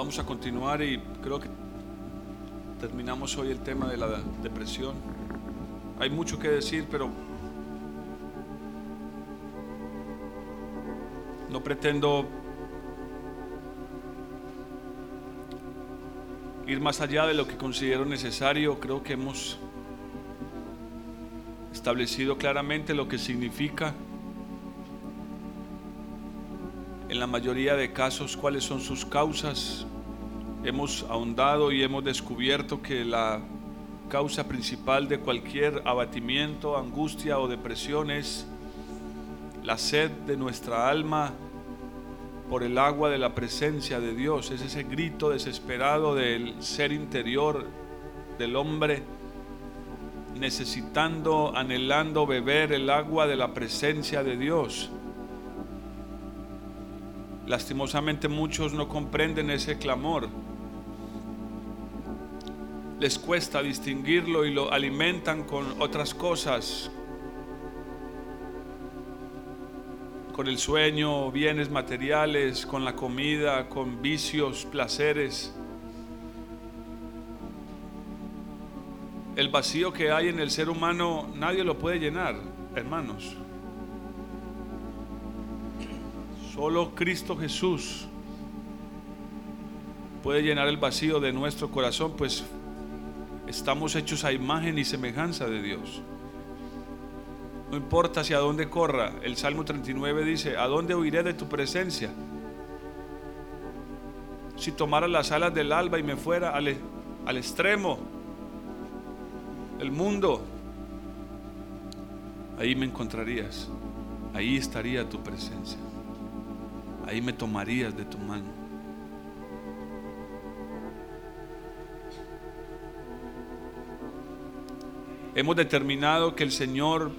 Vamos a continuar y creo que terminamos hoy el tema de la depresión. Hay mucho que decir, pero no pretendo ir más allá de lo que considero necesario. Creo que hemos establecido claramente lo que significa en la mayoría de casos cuáles son sus causas. Hemos ahondado y hemos descubierto que la causa principal de cualquier abatimiento, angustia o depresión es la sed de nuestra alma por el agua de la presencia de Dios. Es ese grito desesperado del ser interior del hombre necesitando, anhelando beber el agua de la presencia de Dios. Lastimosamente muchos no comprenden ese clamor. Les cuesta distinguirlo y lo alimentan con otras cosas, con el sueño, bienes materiales, con la comida, con vicios, placeres. El vacío que hay en el ser humano nadie lo puede llenar, hermanos. Solo Cristo Jesús puede llenar el vacío de nuestro corazón, pues estamos hechos a imagen y semejanza de Dios. No importa hacia dónde corra, el Salmo 39 dice, ¿a dónde huiré de tu presencia? Si tomara las alas del alba y me fuera al, al extremo el mundo, ahí me encontrarías, ahí estaría tu presencia, ahí me tomarías de tu mano. Hemos determinado que el Señor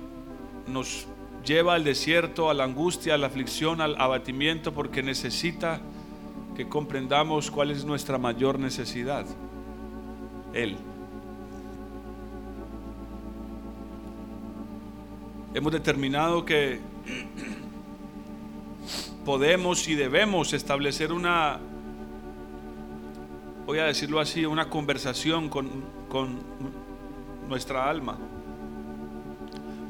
nos lleva al desierto, a la angustia, a la aflicción, al abatimiento, porque necesita que comprendamos cuál es nuestra mayor necesidad. Él. hemos determinado que podemos y debemos establecer una, voy a decirlo así, una conversación con, con nuestra alma.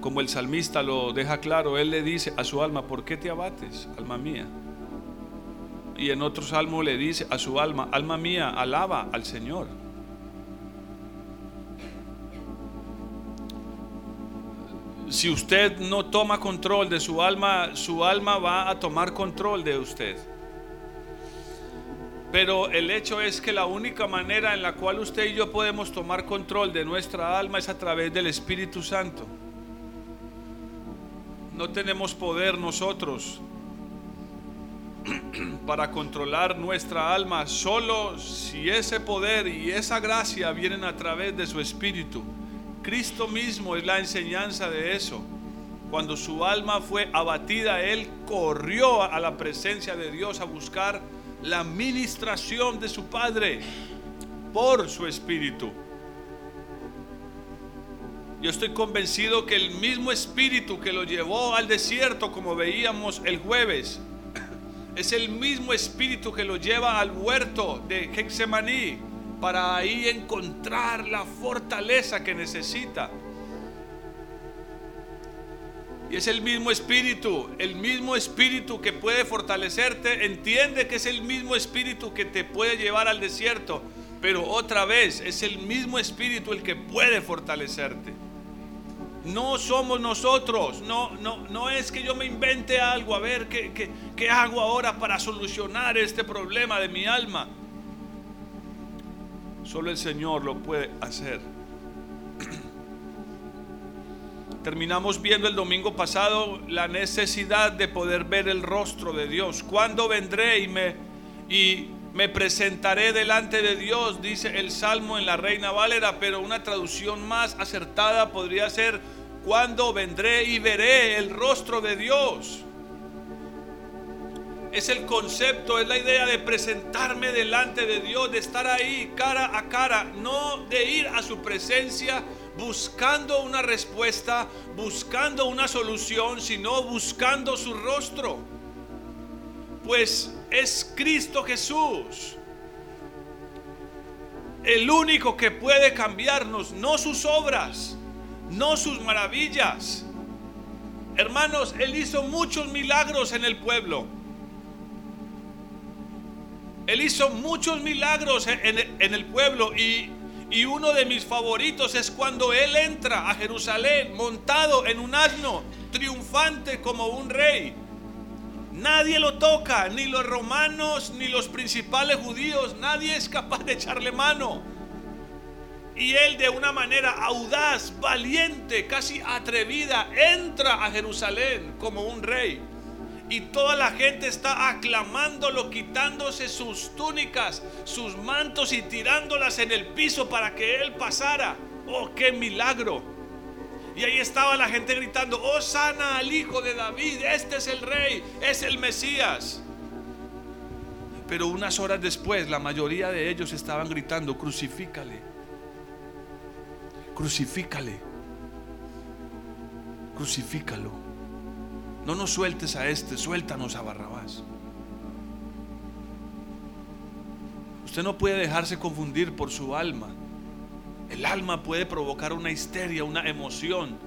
Como el salmista lo deja claro, él le dice a su alma, ¿por qué te abates, alma mía? Y en otro salmo le dice a su alma, alma mía, alaba al Señor. si usted no toma control de su alma, su alma va a tomar control de usted. Pero el hecho es que la única manera en la cual usted y yo podemos tomar control de nuestra alma es a través del Espíritu Santo. No tenemos poder nosotros para controlar nuestra alma, solo si ese poder y esa gracia vienen a través de su Espíritu. Cristo mismo es la enseñanza de eso. Cuando su alma fue abatida, Él corrió a la presencia de Dios a buscar la ministración de su Padre por su Espíritu. Yo estoy convencido que el mismo Espíritu que lo llevó al desierto, como veíamos el jueves, es el mismo Espíritu que lo lleva al huerto de Hexemaní para ahí encontrar la fortaleza que necesita. Y es el mismo espíritu, el mismo espíritu que puede fortalecerte. Entiende que es el mismo espíritu que te puede llevar al desierto. Pero otra vez, es el mismo espíritu el que puede fortalecerte. No somos nosotros. No, no, no es que yo me invente algo. A ver, ¿qué, qué, qué hago ahora para solucionar este problema de mi alma? Solo el Señor lo puede hacer. Terminamos viendo el domingo pasado la necesidad de poder ver el rostro de Dios. ¿Cuándo vendré y me, y me presentaré delante de Dios? Dice el Salmo en la Reina Valera, pero una traducción más acertada podría ser, ¿cuándo vendré y veré el rostro de Dios? es el concepto, es la idea de presentarme delante de Dios, de estar ahí cara a cara, no de ir a su presencia buscando una respuesta, buscando una solución, sino buscando su rostro. Pues es Cristo Jesús El único que puede cambiarnos, no sus obras, no sus maravillas. Hermanos, Él hizo muchos milagros en el pueblo. Él hizo muchos milagros en, el pueblo y, y uno de mis favoritos es cuando Él entra a Jerusalén montado en un asno, triunfante como un rey. Nadie lo toca, ni los romanos, ni los principales judíos, nadie es capaz de echarle mano. Y él de una manera audaz, valiente, casi atrevida, entra a Jerusalén como un rey. Y toda la gente está aclamándolo, quitándose sus túnicas, sus mantos y tirándolas en el piso para que él pasara. ¡Oh, qué milagro! Y ahí estaba la gente gritando, oh sana al hijo de David, este es el rey, es el Mesías. Pero unas horas después la mayoría de ellos estaban gritando, crucifícale crucifícale. Crucifícalo. No nos sueltes a este, suéltanos a Barrabás. Usted no puede dejarse confundir por su alma. El alma puede provocar una histeria, una emoción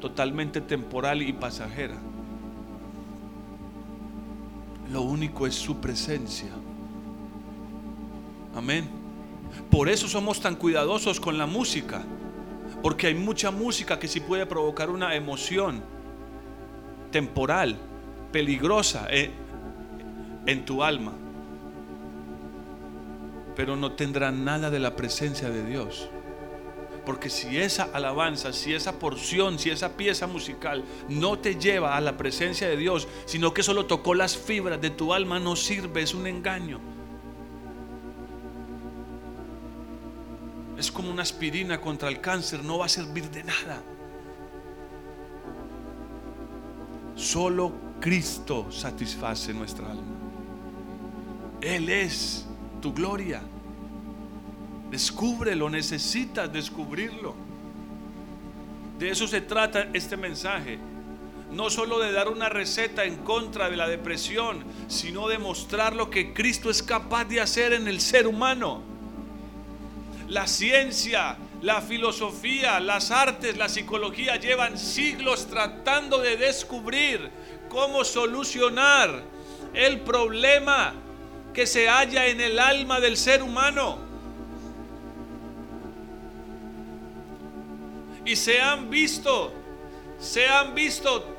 totalmente temporal y pasajera. Lo único es su presencia. Amén. Por eso somos tan cuidadosos con la música. Porque hay mucha música que sí puede provocar una emoción temporal, peligrosa eh, en tu alma. Pero no tendrá nada de la presencia de Dios. Porque si esa alabanza, si esa porción, si esa pieza musical no te lleva a la presencia de Dios, sino que solo tocó las fibras de tu alma, no sirve, es un engaño. Es como una aspirina contra el cáncer, no va a servir de nada. Solo Cristo satisface nuestra alma. Él es tu gloria. Descúbrelo, necesitas descubrirlo. De eso se trata este mensaje. No solo de dar una receta en contra de la depresión, sino de mostrar lo que Cristo es capaz de hacer en el ser humano la ciencia, la filosofía, las artes, la psicología llevan siglos tratando de descubrir cómo solucionar el problema que se halla en el alma del ser humano. Y se han visto, se han visto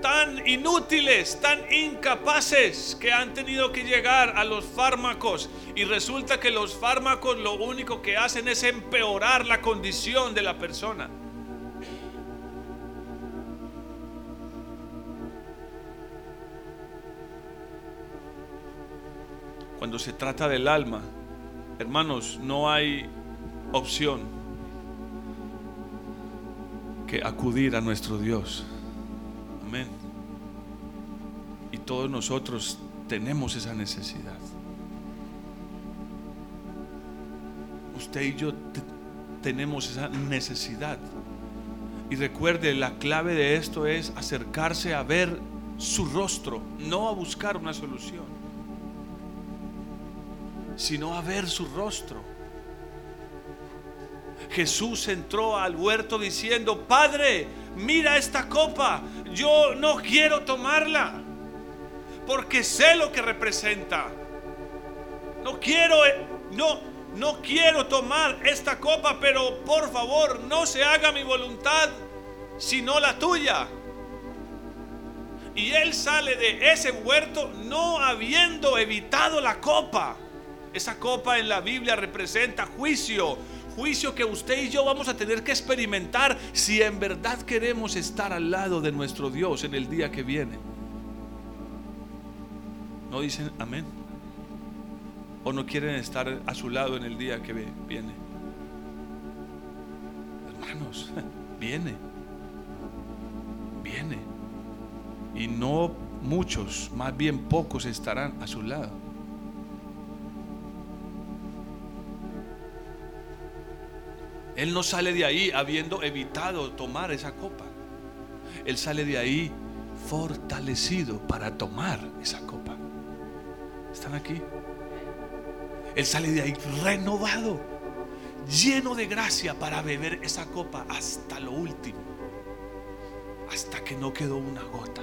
tan inútiles, tan incapaces que han tenido que llegar a los fármacos y resulta que los fármacos lo único que hacen es empeorar la condición de la persona. Cuando se trata del alma, hermanos, no hay opción que acudir a nuestro Dios. Y todos nosotros tenemos esa necesidad. Usted y yo tenemos esa necesidad. Y recuerde, la clave de esto es acercarse a ver su rostro, no a buscar una solución, sino a ver su rostro. Jesús entró al huerto diciendo, Padre, mira esta copa, yo no quiero tomarla, porque sé lo que representa. No quiero, eh, no, no quiero tomar esta copa, pero por favor no se haga mi voluntad, sino la tuya. Y él sale de ese huerto no habiendo evitado la copa. Esa copa en la Biblia representa juicio, juicio que usted y yo vamos a tener que experimentar si en verdad queremos estar al lado de nuestro Dios en el día que viene. ¿No dicen amén? ¿O no quieren estar a su lado en el día que viene? Hermanos, viene. Viene. Y no muchos, más bien pocos estarán a su lado. Él no sale de ahí habiendo evitado tomar esa copa. Él sale de ahí fortalecido para tomar esa copa. ¿Están aquí? Él sale de ahí renovado lleno de gracia para beber esa copa hasta lo último, hasta que no quedó una gota.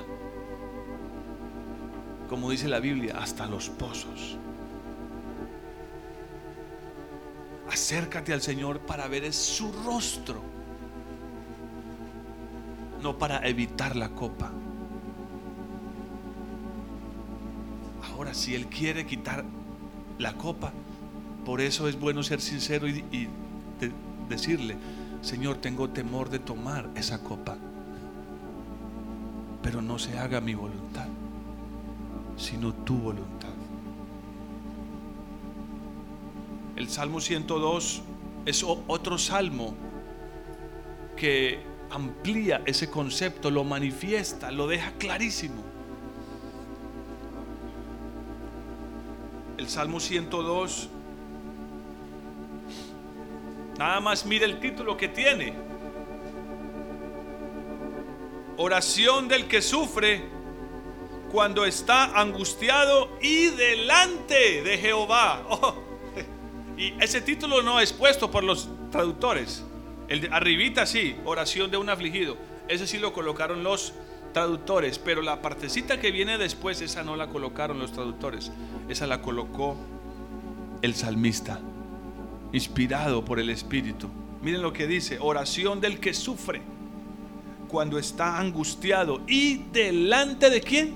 Como dice la Biblia, hasta los pozos. Acércate al Señor para ver su rostro, no para evitar la copa. Ahora, si Él quiere quitar la copa, por eso es bueno ser sincero y, decirle, Señor, tengo temor de tomar esa copa, pero no se haga mi voluntad, sino tu voluntad. El Salmo 102 es otro salmo que amplía ese concepto, lo manifiesta, lo deja clarísimo. El Salmo 102, nada más mire el título que tiene. Oración del que sufre cuando está angustiado y delante de Jehová. Oh, y ese título no es puesto por los traductores. El de arribita sí, oración de un afligido. Ese sí lo colocaron los traductores, pero la partecita que viene después, esa no la colocaron los traductores. Esa la colocó el salmista, inspirado por el Espíritu. Miren lo que dice, oración del que sufre cuando está angustiado y delante de quién?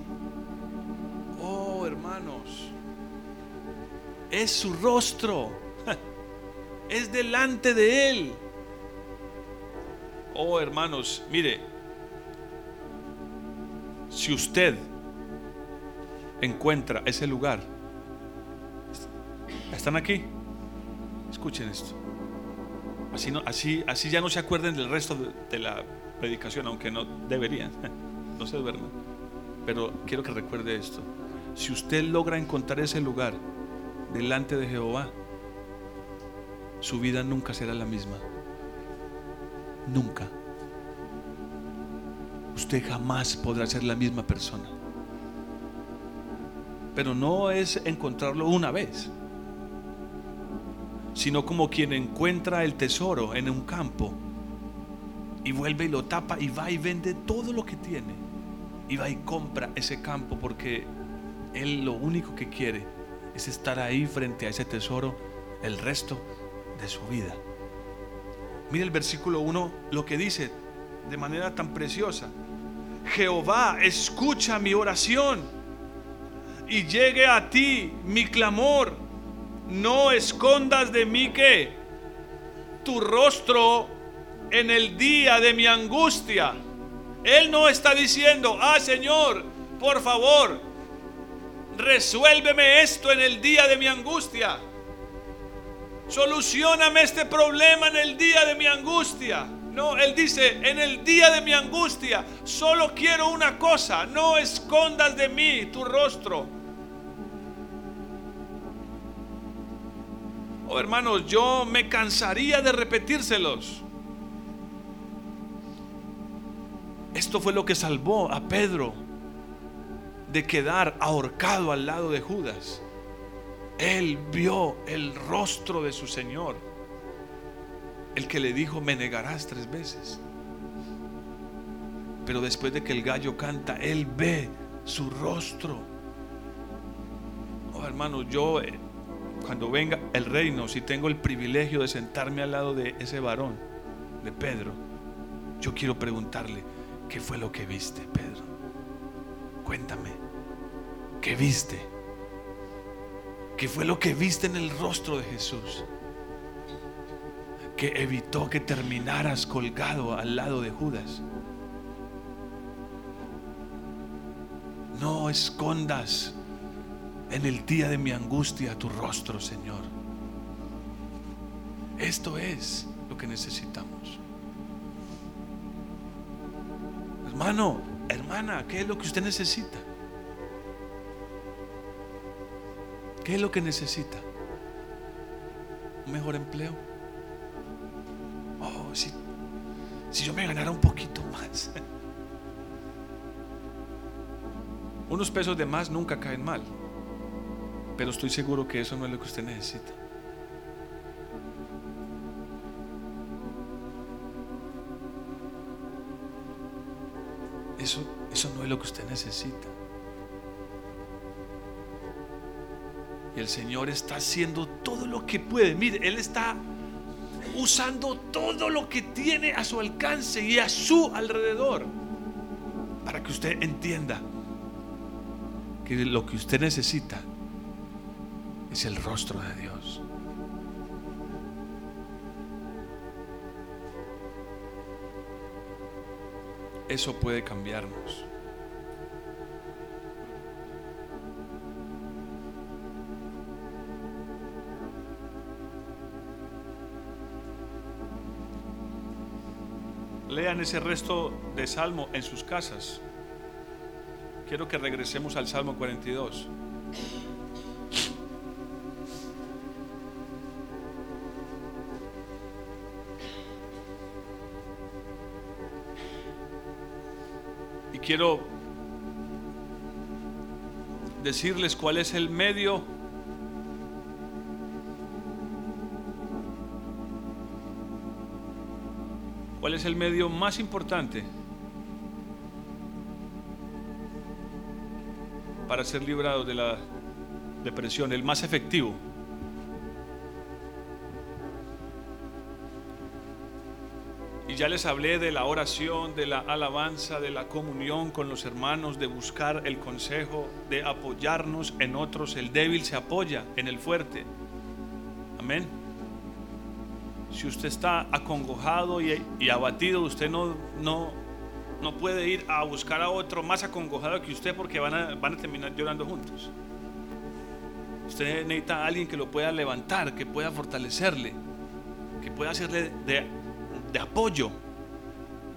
Oh, hermanos, es su rostro es delante de Él. Oh hermanos, mire, si usted encuentra ese lugar, ¿están aquí? Escuchen esto. Así, no, así, así ya no se acuerden del resto de, la predicación, aunque no deberían, no se duerman. Pero quiero que recuerde esto. Si usted logra encontrar ese lugar delante de Jehová, su vida nunca será la misma. Nunca. Usted jamás podrá ser la misma persona. Pero no es encontrarlo una vez, sino como quien encuentra el tesoro en un campo y vuelve y lo tapa y va y vende todo lo que tiene y va y compra ese campo porque él lo único que quiere es estar ahí frente a ese tesoro el resto de su vida. Mire el versículo 1 lo que dice de manera tan preciosa. Jehová, escucha mi oración y llegue a ti mi clamor. No escondas de mí que tu rostro en el día de mi angustia. Él no está diciendo, ah Señor, por favor, resuélveme esto en el día de mi angustia. Solucioname este problema en el día de mi angustia. No, Él dice, en el día de mi angustia, solo quiero una cosa, no escondas de mí tu rostro. Oh hermanos, yo me cansaría de repetírselos. Esto fue lo que salvó a Pedro de quedar ahorcado al lado de Judas. Él vio el rostro de su Señor. El que le dijo, me negarás tres veces. Pero después de que el gallo canta, Él ve su rostro. Oh, hermano, yo eh, cuando venga el reino, si tengo el privilegio de sentarme al lado de ese varón, de Pedro, yo quiero preguntarle, ¿qué fue lo que viste, Pedro? Cuéntame, ¿qué viste? ¿Qué fue lo que viste en el rostro de Jesús? Que evitó que terminaras colgado al lado de Judas. No escondas en el día de mi angustia tu rostro, Señor. Esto es lo que necesitamos. Hermano, hermana, ¿qué es lo que usted necesita? ¿Qué es lo que necesita? Un mejor empleo. Oh, si, si yo me ganara un poquito más. Unos pesos de más nunca caen mal, pero estoy seguro que eso no es lo que usted necesita. Eso, eso no es lo que usted necesita. El Señor está haciendo todo lo que puede. Mire, Él está usando todo lo que tiene a su alcance y a su alrededor para que usted entienda que lo que usted necesita es el rostro de Dios. Eso puede cambiarnos. Lean ese resto de salmo en sus casas. Quiero que regresemos al Salmo 42. Y quiero decirles cuál es el medio es el medio más importante para ser librados de la depresión? El más efectivo. Y ya les hablé de la oración, de la alabanza, de la comunión con los hermanos, de buscar el consejo, de apoyarnos en otros. El débil se apoya en el fuerte. Amén. Si usted está acongojado y, abatido, usted no, no, no puede ir a buscar a otro más acongojado que usted porque van a, van a terminar llorando juntos. Usted necesita a alguien que lo pueda levantar, que pueda fortalecerle, que pueda hacerle de, de apoyo,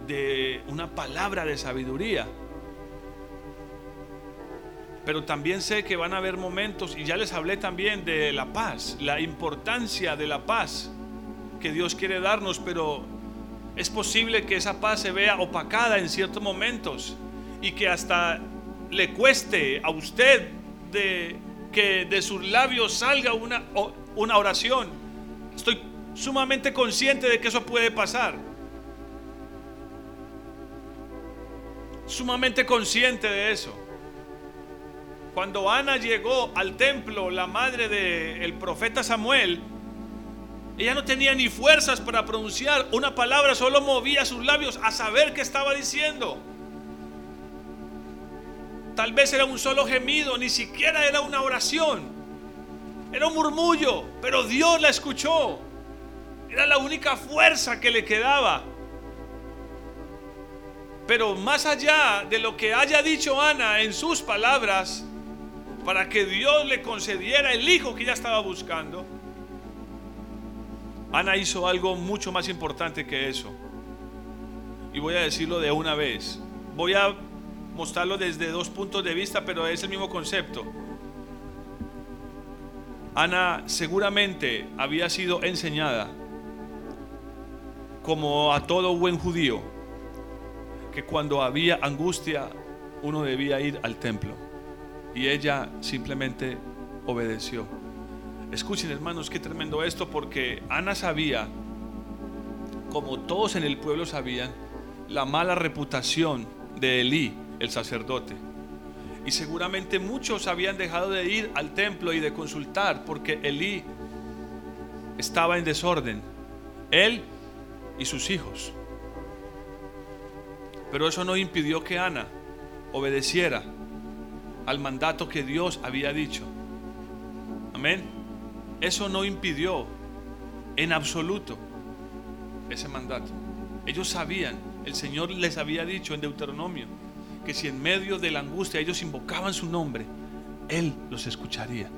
de una palabra de sabiduría. Pero también sé que van a haber momentos, y ya les hablé también de la paz, la importancia de la paz que Dios quiere darnos, pero es posible que esa paz se vea opacada en ciertos momentos y que hasta le cueste a usted de que de sus labios salga una, una oración. Estoy sumamente consciente de que eso puede pasar. Sumamente consciente de eso. Cuando Ana llegó al templo, la madre del profeta Samuel, ella no tenía ni fuerzas para pronunciar una palabra, solo movía sus labios a saber qué estaba diciendo. Tal vez era un solo gemido, ni siquiera era una oración. Era un murmullo, pero Dios la escuchó. Era la única fuerza que le quedaba. Pero más allá de lo que haya dicho Ana en sus palabras, para que Dios le concediera el hijo que ella estaba buscando, Ana hizo algo mucho más importante que eso. Y voy a decirlo de una vez. Voy a mostrarlo desde dos puntos de vista, pero es el mismo concepto. Ana seguramente había sido enseñada, como a todo buen judío, que cuando había angustia uno debía ir al templo. Y ella simplemente obedeció. Escuchen hermanos, qué tremendo esto, porque Ana sabía, como todos en el pueblo sabían, la mala reputación de Elí, el sacerdote. Y seguramente muchos habían dejado de ir al templo y de consultar porque Elí estaba en desorden, él y sus hijos. Pero eso no impidió que Ana obedeciera al mandato que Dios había dicho. Amén. Eso no impidió en absoluto ese mandato. Ellos sabían, el Señor les había dicho en Deuteronomio, que si en medio de la angustia ellos invocaban su nombre, Él los escucharía.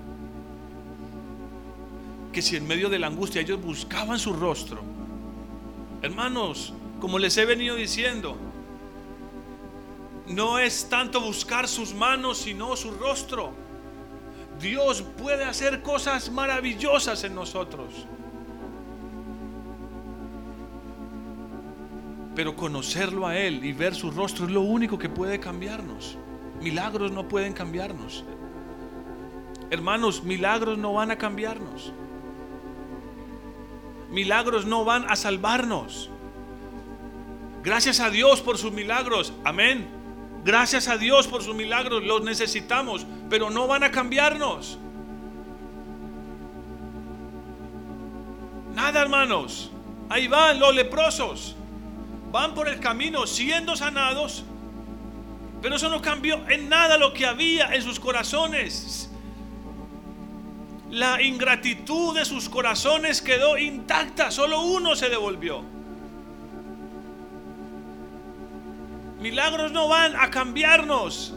Que si en medio de la angustia ellos buscaban su rostro, hermanos, como les he venido diciendo, no es tanto buscar sus manos, sino su rostro. Dios puede hacer cosas maravillosas en nosotros. Pero conocerlo a Él y ver su rostro es lo único que puede cambiarnos. Milagros no pueden cambiarnos. Hermanos, milagros no van a cambiarnos. Milagros no van a salvarnos. Gracias a Dios por sus milagros. Amén. Gracias a Dios por sus milagros, los necesitamos, pero no van a cambiarnos. Nada, hermanos. Ahí van los leprosos. Van por el camino siendo sanados, pero eso no cambió en nada lo que había en sus corazones. La ingratitud de sus corazones quedó intacta, solo uno se devolvió. Milagros no van a cambiarnos.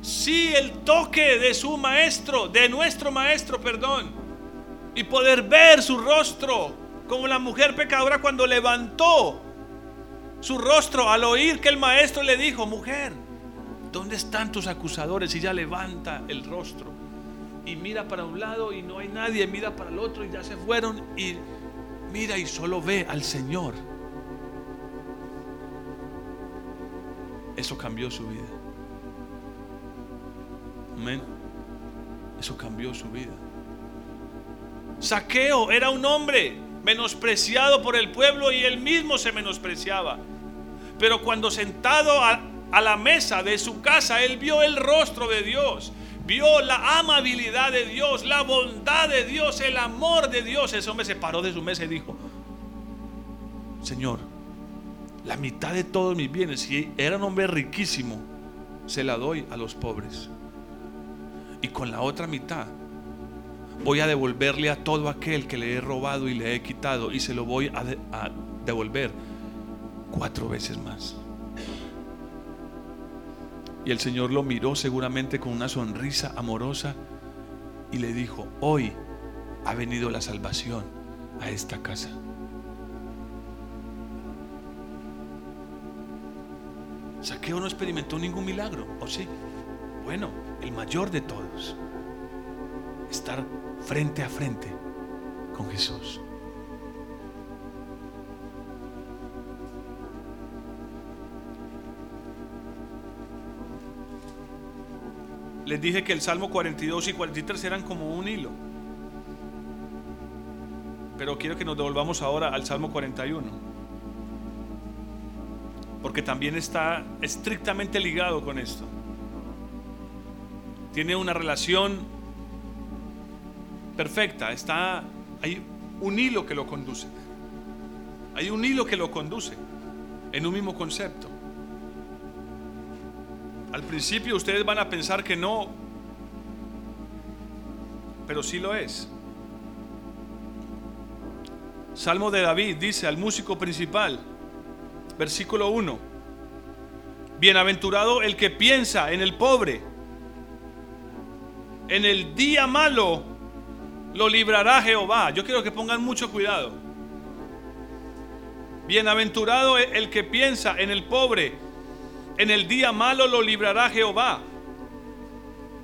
Si el toque de su maestro, de nuestro maestro, perdón, y poder ver su rostro, como la mujer pecadora cuando levantó su rostro al oír que el maestro le dijo, mujer, ¿dónde están tus acusadores? Y ella levanta el rostro y mira para un lado y no hay nadie, mira para el otro y ya se fueron y mira y solo ve al Señor. Eso cambió su vida. Amén. Eso cambió su vida. Saqueo era un hombre menospreciado por el pueblo y él mismo se menospreciaba. Pero cuando sentado a, la mesa de su casa, él vio el rostro de Dios, vio la amabilidad de Dios, la bondad de Dios, el amor de Dios. Ese hombre se paró de su mesa y dijo, Señor, la mitad de todos mis bienes, si era un hombre riquísimo, se la doy a los pobres. Y con la otra mitad voy a devolverle a todo aquel que le he robado y le he quitado y se lo voy a, a devolver cuatro veces más. Y el Señor lo miró seguramente con una sonrisa amorosa y le dijo, hoy ha venido la salvación a esta casa. Saqueo no experimentó ningún milagro, ¿o sí? Bueno, el mayor de todos. Estar frente a frente con Jesús. Les dije que el Salmo 42 y 43 eran como un hilo. Pero quiero que nos devolvamos ahora al Salmo 41. Porque también está estrictamente ligado con esto. Tiene una relación perfecta. Está, hay un hilo que lo conduce. Hay un hilo que lo conduce en un mismo concepto. Al principio ustedes van a pensar que no, pero sí lo es. Salmo de David dice al músico principal, versículo 1, bienaventurado el que piensa en el pobre, en el día malo lo librará Jehová. Yo quiero que pongan mucho cuidado. Bienaventurado el que piensa en el pobre, en el día malo lo librará Jehová.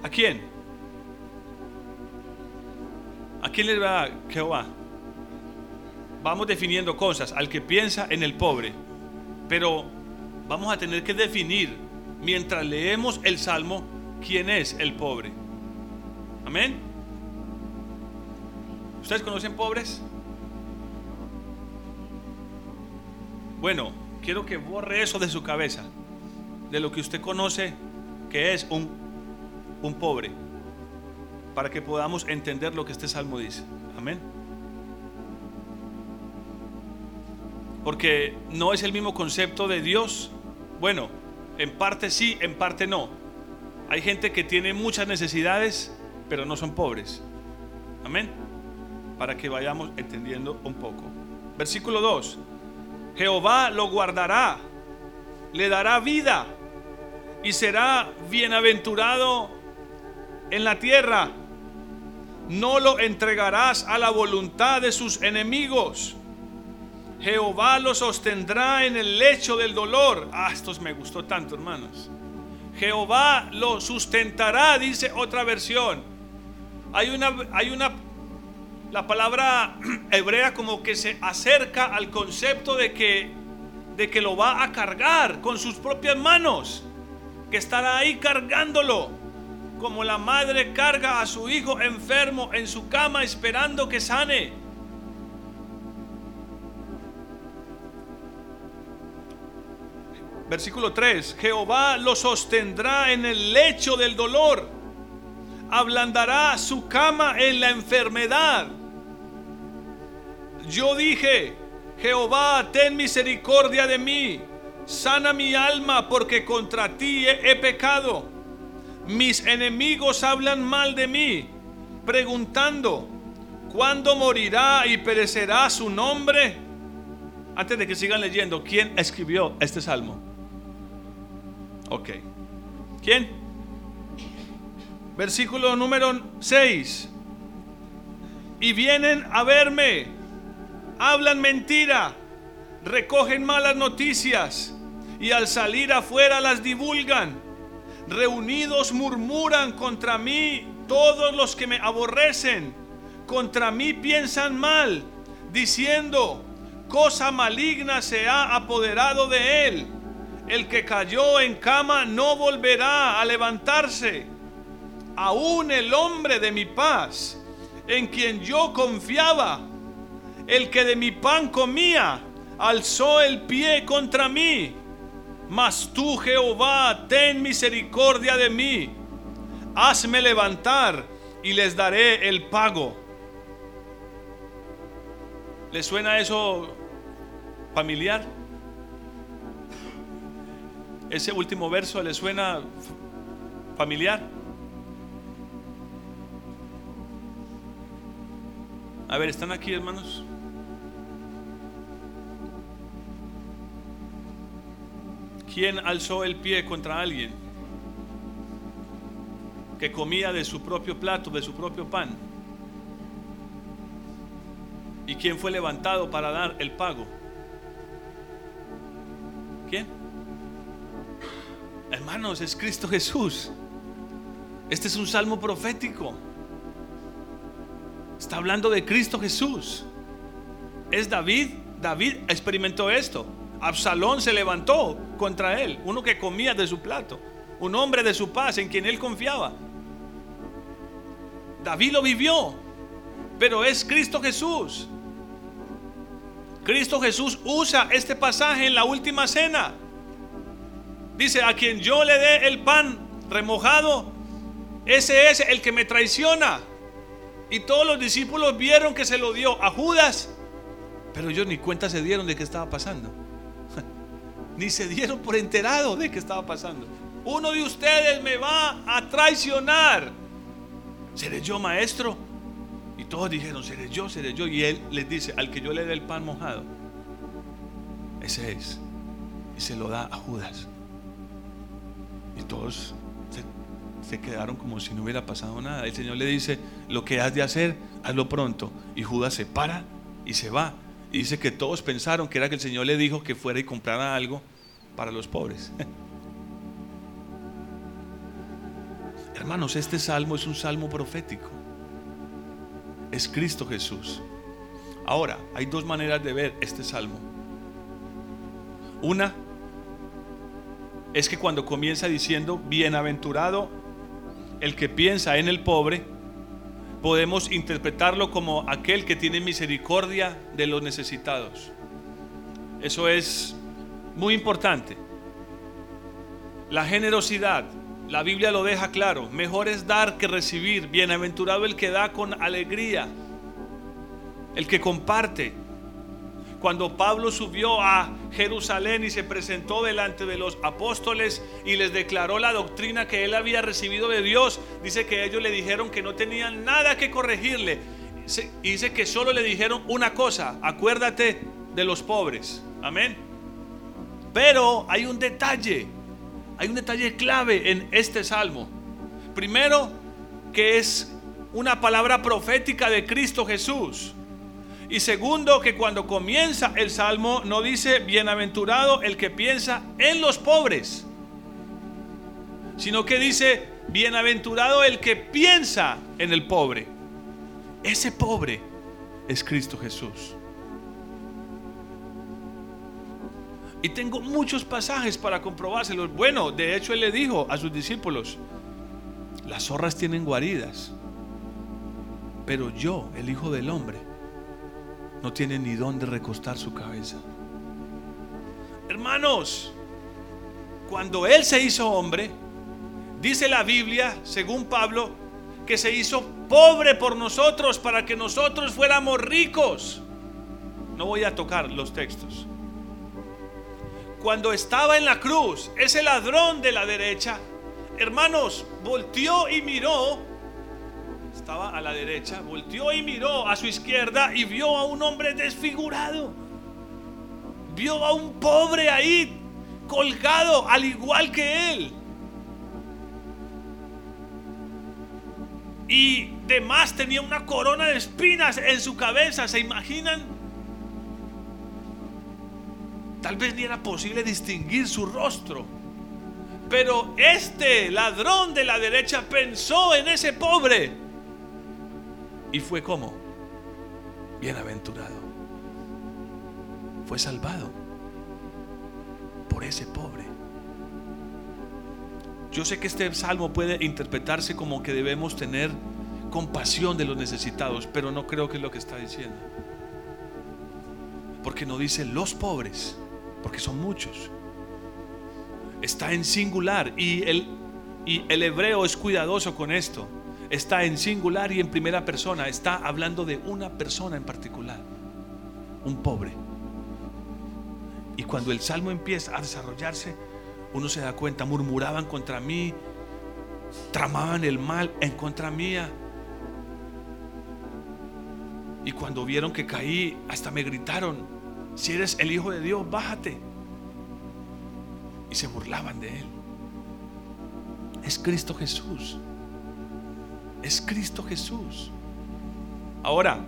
¿A quién? ¿A quién librará Jehová? Vamos definiendo cosas. Al que piensa en el pobre. Pero vamos a tener que definir, mientras leemos el Salmo, quién es el pobre. Amén. ¿Ustedes conocen pobres? Bueno, quiero que borre eso de su cabeza de lo que usted conoce que es un, un pobre, para que podamos entender lo que este salmo dice. Amén. Porque no es el mismo concepto de Dios. Bueno, en parte sí, en parte no. Hay gente que tiene muchas necesidades, pero no son pobres. Amén. Para que vayamos entendiendo un poco. Versículo 2. Jehová lo guardará, le dará vida y será bienaventurado en la tierra. No lo entregarás a la voluntad de sus enemigos. Jehová lo sostendrá en el lecho del dolor. Ah, estos me gustó tanto, hermanos. Jehová lo sustentará, dice otra versión. Hay una, hay una, la palabra hebrea como que se acerca al concepto de que, de que lo va a cargar con sus propias manos que estará ahí cargándolo, como la madre carga a su hijo enfermo en su cama esperando que sane. Versículo 3. Jehová lo sostendrá en el lecho del dolor. Ablandará su cama en la enfermedad. Yo dije, Jehová, ten misericordia de mí. Sana mi alma porque contra ti he, he pecado. Mis enemigos hablan mal de mí, preguntando, ¿cuándo morirá y perecerá su nombre? Antes de que sigan leyendo, ¿quién escribió este salmo? Ok. ¿Quién? Versículo número 6. Y vienen a verme, hablan mentira, recogen malas noticias y al salir afuera las divulgan. Reunidos murmuran contra mí todos los que me aborrecen. Contra mí piensan mal, diciendo, cosa maligna se ha apoderado de él. El que cayó en cama no volverá a levantarse. Aún el hombre de mi paz, en quien yo confiaba, el que de mi pan comía, alzó el pie contra mí. Mas tú, Jehová, ten misericordia de mí. Hazme levantar y les daré el pago. ¿Le suena eso familiar? Ese último verso le suena familiar. A ver, ¿están aquí hermanos? ¿Quién alzó el pie contra alguien que comía de su propio plato, de su propio pan? ¿Y quién fue levantado para dar el pago? Hermanos, es Cristo Jesús. Este es un salmo profético. Está hablando de Cristo Jesús. Es David. David experimentó esto. Absalón se levantó contra él. Uno que comía de su plato. Un hombre de su paz en quien él confiaba. David lo vivió. Pero es Cristo Jesús. Cristo Jesús usa este pasaje en la última cena. Dice, a quien yo le dé el pan remojado, ese es el que me traiciona. Y todos los discípulos vieron que se lo dio a Judas, pero ellos ni cuenta se dieron de qué estaba pasando. ni se dieron por enterado de qué estaba pasando. Uno de ustedes me va a traicionar. ¿Seré yo maestro? Y todos dijeron, seré yo, seré yo. Y él les dice, al que yo le dé el pan mojado, ese es. Y se lo da a Judas. Y todos se, se, quedaron como si no hubiera pasado nada. El Señor le dice, lo que has de hacer, hazlo pronto. Y Judas se para y se va. Y dice que todos pensaron que era que el Señor le dijo que fuera y comprara algo para los pobres. Hermanos, este salmo es un salmo profético es Cristo Jesús. Ahora, hay dos maneras de ver este salmo. Una es que cuando comienza diciendo, bienaventurado el que piensa en el pobre, podemos interpretarlo como aquel que tiene misericordia de los necesitados. Eso es muy importante. La generosidad la Biblia lo deja claro, mejor es dar que recibir, bienaventurado el que da con alegría, el que comparte. Cuando Pablo subió a Jerusalén y se presentó delante de los apóstoles y les declaró la doctrina que él había recibido de Dios, dice que ellos le dijeron que no tenían nada que corregirle. Y dice que solo le dijeron una cosa, acuérdate de los pobres. Amén. Pero hay un detalle hay un detalle clave en este salmo. Primero, que es una palabra profética de Cristo Jesús. Y segundo, que cuando comienza el salmo no dice bienaventurado el que piensa en los pobres, sino que dice bienaventurado el que piensa en el pobre. Ese pobre es Cristo Jesús. Y tengo muchos pasajes para comprobárselos. Bueno, de hecho él le dijo a sus discípulos, las zorras tienen guaridas, pero yo, el Hijo del Hombre, no tiene ni dónde recostar su cabeza. Hermanos, cuando Él se hizo hombre, dice la Biblia, según Pablo, que se hizo pobre por nosotros para que nosotros fuéramos ricos. No voy a tocar los textos. Cuando estaba en la cruz, ese ladrón de la derecha, hermanos, volteó y miró, estaba a la derecha, volteó y miró a su izquierda y vio a un hombre desfigurado. Vio a un pobre ahí colgado al igual que él. Y demás tenía una corona de espinas en su cabeza, ¿se imaginan? Tal vez ni era posible distinguir su rostro. Pero este ladrón de la derecha pensó en ese pobre. Y fue como, bienaventurado. Fue salvado por ese pobre. Yo sé que este salmo puede interpretarse como que debemos tener compasión de los necesitados, pero no creo que es lo que está diciendo. Porque no dice los pobres, porque son muchos. Está en singular y el, y el hebreo es cuidadoso con esto. Está en singular y en primera persona. Está hablando de una persona en particular, un pobre. Y cuando el salmo empieza a desarrollarse, uno se da cuenta, murmuraban contra mí, tramaban el mal en contra mía. Y cuando vieron que caí, hasta me gritaron, si eres el Hijo de Dios, bájate. Y se burlaban de él. Es Cristo Jesús. Es Cristo Jesús. Ahora,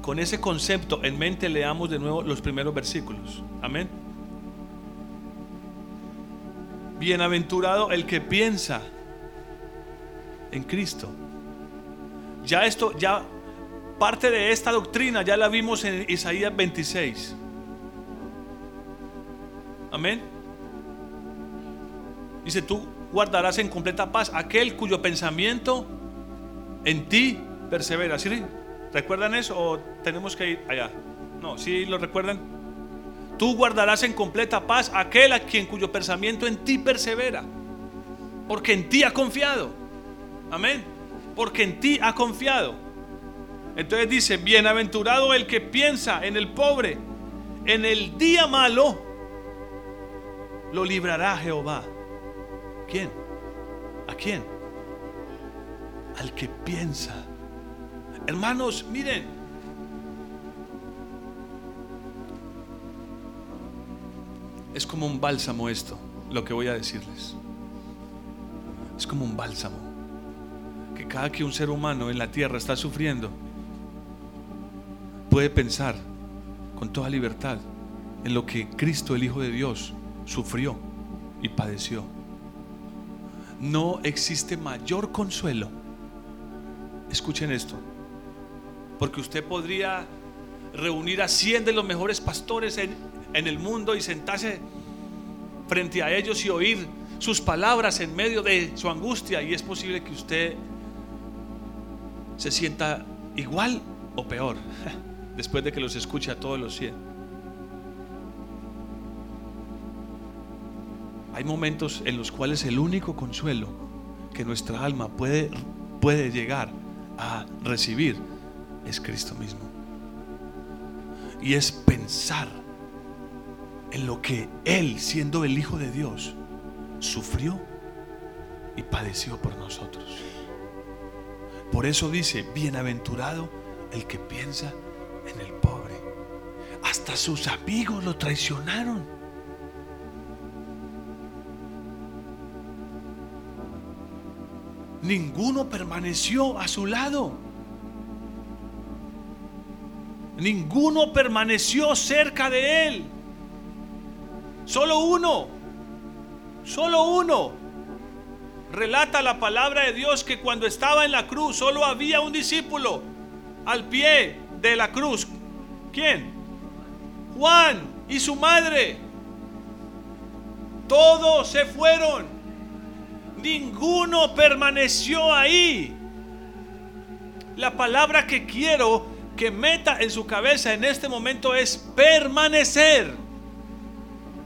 con ese concepto en mente leamos de nuevo los primeros versículos. Amén. Bienaventurado el que piensa en Cristo. Ya esto, ya parte de esta doctrina ya la vimos en Isaías 26. Amén. Dice, tú guardarás en completa paz aquel cuyo pensamiento en ti persevera. ¿Sí? ¿Recuerdan eso o tenemos que ir allá? No, ¿sí lo recuerdan? Tú guardarás en completa paz aquel a quien cuyo pensamiento en ti persevera, porque en ti ha confiado. Amén. Porque en ti ha confiado. Entonces dice, bienaventurado el que piensa en el pobre, en el día malo, lo librará Jehová. ¿Quién? ¿A quién? Al que piensa Hermanos, miren. Es como un bálsamo esto, lo que voy a decirles. Es como un bálsamo. Que cada que un ser humano en la tierra está sufriendo, puede pensar con toda libertad en lo que Cristo, el Hijo de Dios, sufrió y padeció. No existe mayor consuelo. Escuchen esto porque usted podría reunir a 100 de los mejores pastores en, el mundo y sentarse frente a ellos y oír sus palabras en medio de su angustia. Y es posible que usted se sienta igual o peor después de que los escuche a todos los 100. Hay momentos en los cuales el único consuelo que nuestra alma puede, puede llegar a recibir es Cristo mismo. Y es pensar en lo que Él, siendo el Hijo de Dios, sufrió y padeció por nosotros. Por eso dice, bienaventurado el que piensa en el pobre. Hasta sus amigos lo traicionaron. Ninguno permaneció a su lado. Ninguno permaneció cerca de él. Solo uno. Solo uno. Relata la palabra de Dios que cuando estaba en la cruz solo había un discípulo al pie de la cruz. ¿Quién? Juan y su madre. Todos se fueron. Ninguno permaneció ahí. La palabra que quiero que meta en su cabeza en este momento es permanecer.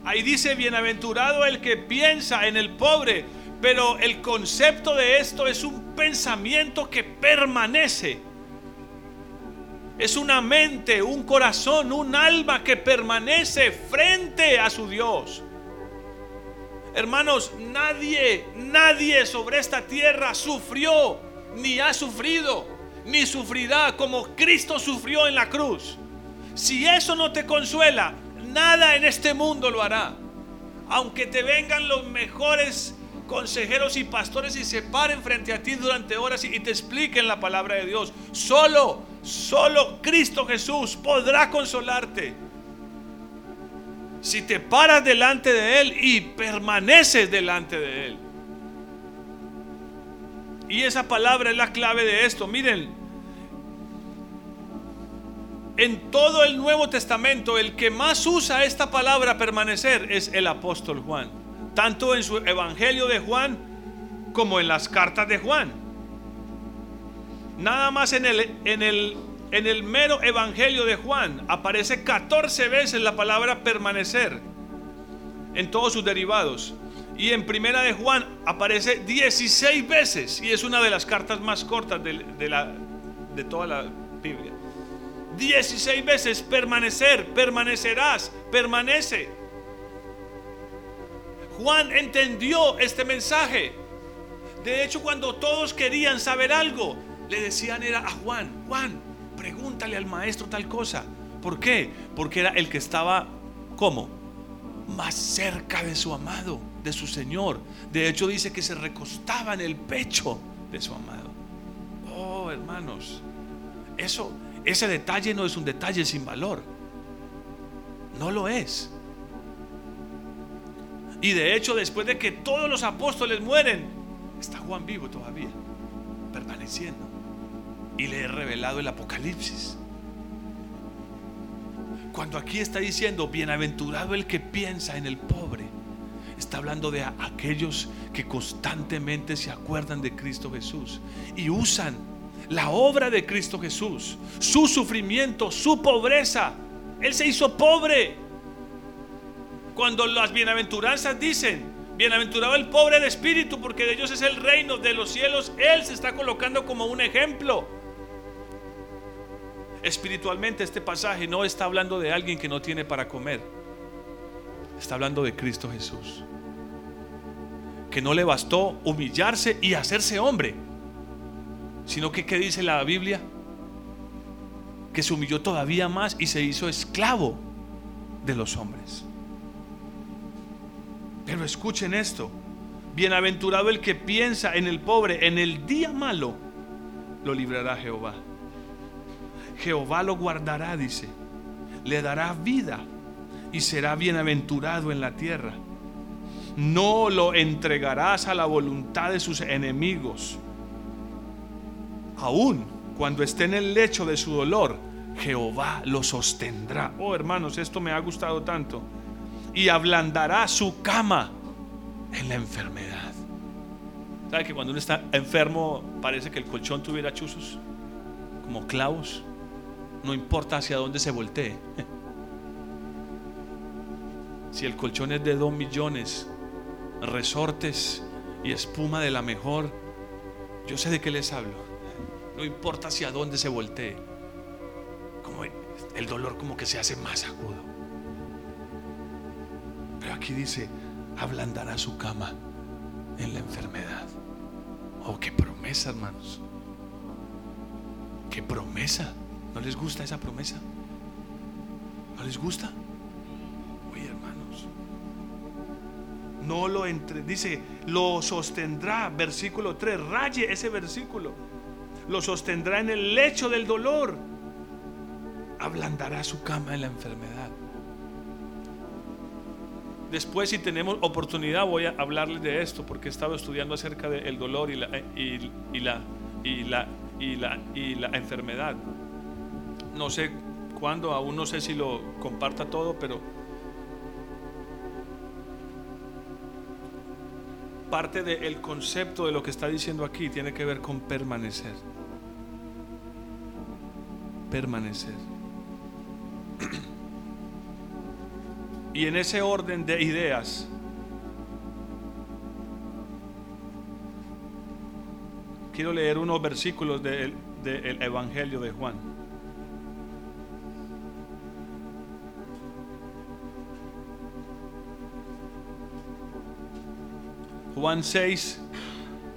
Ahí dice, bienaventurado el que piensa en el pobre, pero el concepto de esto es un pensamiento que permanece. Es una mente, un corazón, un alma que permanece frente a su Dios. Hermanos, nadie, nadie sobre esta tierra sufrió, ni ha sufrido, ni sufrirá como Cristo sufrió en la cruz. Si eso no te consuela, nada en este mundo lo hará. Aunque te vengan los mejores consejeros y pastores y se paren frente a ti durante horas y te expliquen la palabra de Dios. Solo, solo Cristo Jesús podrá consolarte. Si te paras delante de Él y permaneces delante de Él. Y esa palabra es la clave de esto. Miren, en todo el Nuevo Testamento el que más usa esta palabra permanecer es el apóstol Juan tanto en su Evangelio de Juan como en las cartas de Juan. Nada más en el, en el, en el mero Evangelio de Juan aparece 14 veces la palabra permanecer en todos sus derivados. Y en Primera de Juan aparece 16 veces y es una de las cartas más cortas de, de, la, de toda la Biblia. 16 veces permanecer, permanecerás, permanece. Juan entendió este mensaje. De hecho, cuando todos querían saber algo, le decían era a Juan, Juan, pregúntale al maestro tal cosa. ¿Por qué? Porque era el que estaba, ¿cómo? Más cerca de su amado, de su Señor. De hecho, dice que se recostaba en el pecho de su amado. Oh, hermanos, eso, ese detalle no es un detalle sin valor. No lo es. Y de hecho, después de que todos los apóstoles mueren, está Juan vivo todavía, permaneciendo. Y le he revelado el Apocalipsis. Cuando aquí está diciendo, bienaventurado el que piensa en el pobre, está hablando de aquellos que constantemente se acuerdan de Cristo Jesús y usan la obra de Cristo Jesús, su sufrimiento, su pobreza. Él se hizo pobre cuando las bienaventuranzas dicen, bienaventurado el pobre de espíritu, porque de ellos es el reino de los cielos, Él se está colocando como un ejemplo. Espiritualmente este pasaje no está hablando de alguien que no tiene para comer, está hablando de Cristo Jesús, que no le bastó humillarse y hacerse hombre, sino que, ¿qué dice la Biblia? Que se humilló todavía más y se hizo esclavo de los hombres. Pero escuchen esto. Bienaventurado el que piensa en el pobre, en el día malo, lo librará Jehová. Jehová lo guardará, dice. Le dará vida y será bienaventurado en la tierra. No lo entregarás a la voluntad de sus enemigos. Aún cuando esté en el lecho de su dolor, Jehová lo sostendrá. Oh hermanos, esto me ha gustado tanto y ablandará su cama en la enfermedad. ¿Sabe que cuando uno está enfermo parece que el colchón tuviera chuzos? Como clavos. No importa hacia dónde se voltee. Si el colchón es de dos millones, resortes y espuma de la mejor, yo sé de qué les hablo. No importa hacia dónde se voltee. Como el dolor como que se hace más agudo. Pero aquí dice, ablandará su cama en la enfermedad. Oh, qué promesa, hermanos. Qué promesa. ¿No les gusta esa promesa? ¿No les gusta? Oye, hermanos. No lo entre, dice, lo sostendrá, versículo 3, raye ese versículo. Lo sostendrá en el lecho del dolor. Ablandará su cama en la enfermedad. Después, si tenemos oportunidad, voy a hablarles de esto, porque he estado estudiando acerca del dolor y la, y, la, y, la, y, la, y la enfermedad. No sé cuándo, aún no sé si lo comparta todo, pero parte del concepto de lo que está diciendo aquí tiene que ver con permanecer. Permanecer. Y en ese orden de ideas, quiero leer unos versículos del, Evangelio de Juan. Juan 6,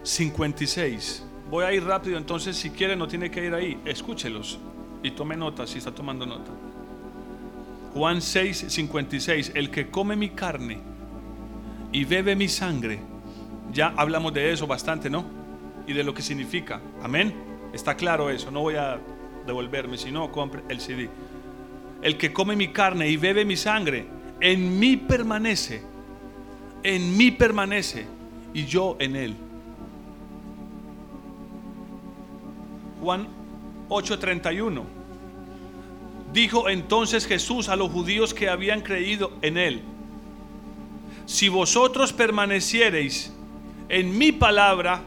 56. Voy a ir rápido, entonces si quiere no tiene que ir ahí. Escúchelos y tome nota si está tomando nota. Juan 6, 56. El que come mi carne y bebe mi sangre. Ya hablamos de eso bastante, ¿no? Y de lo que significa. Amén. Está claro eso. No voy a devolverme, si no, compre el CD. El que come mi carne y bebe mi sangre, en mí permanece. En mí permanece y yo en él. Juan 8:31. Dijo entonces Jesús a los judíos que habían creído en él, si vosotros permaneciereis en mi palabra,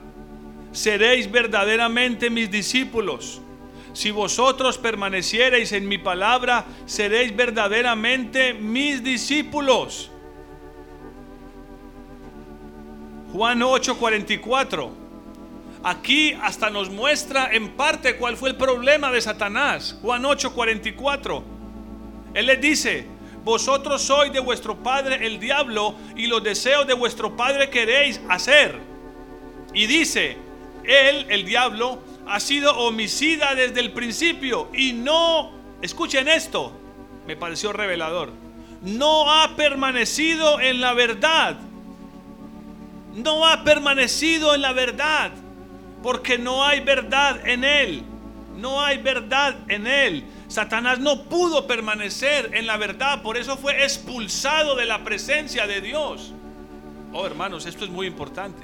seréis verdaderamente mis discípulos. Si vosotros permaneciereis en mi palabra, seréis verdaderamente mis discípulos. Juan 8:44. Aquí hasta nos muestra en parte cuál fue el problema de Satanás. Juan 8:44. Él les dice, vosotros sois de vuestro padre el diablo y los deseos de vuestro padre queréis hacer. Y dice, él, el diablo, ha sido homicida desde el principio y no, escuchen esto, me pareció revelador, no ha permanecido en la verdad no ha permanecido en la verdad, porque no hay verdad en él. No hay verdad en él. Satanás no pudo permanecer en la verdad, por eso fue expulsado de la presencia de Dios. Oh hermanos, esto es muy importante.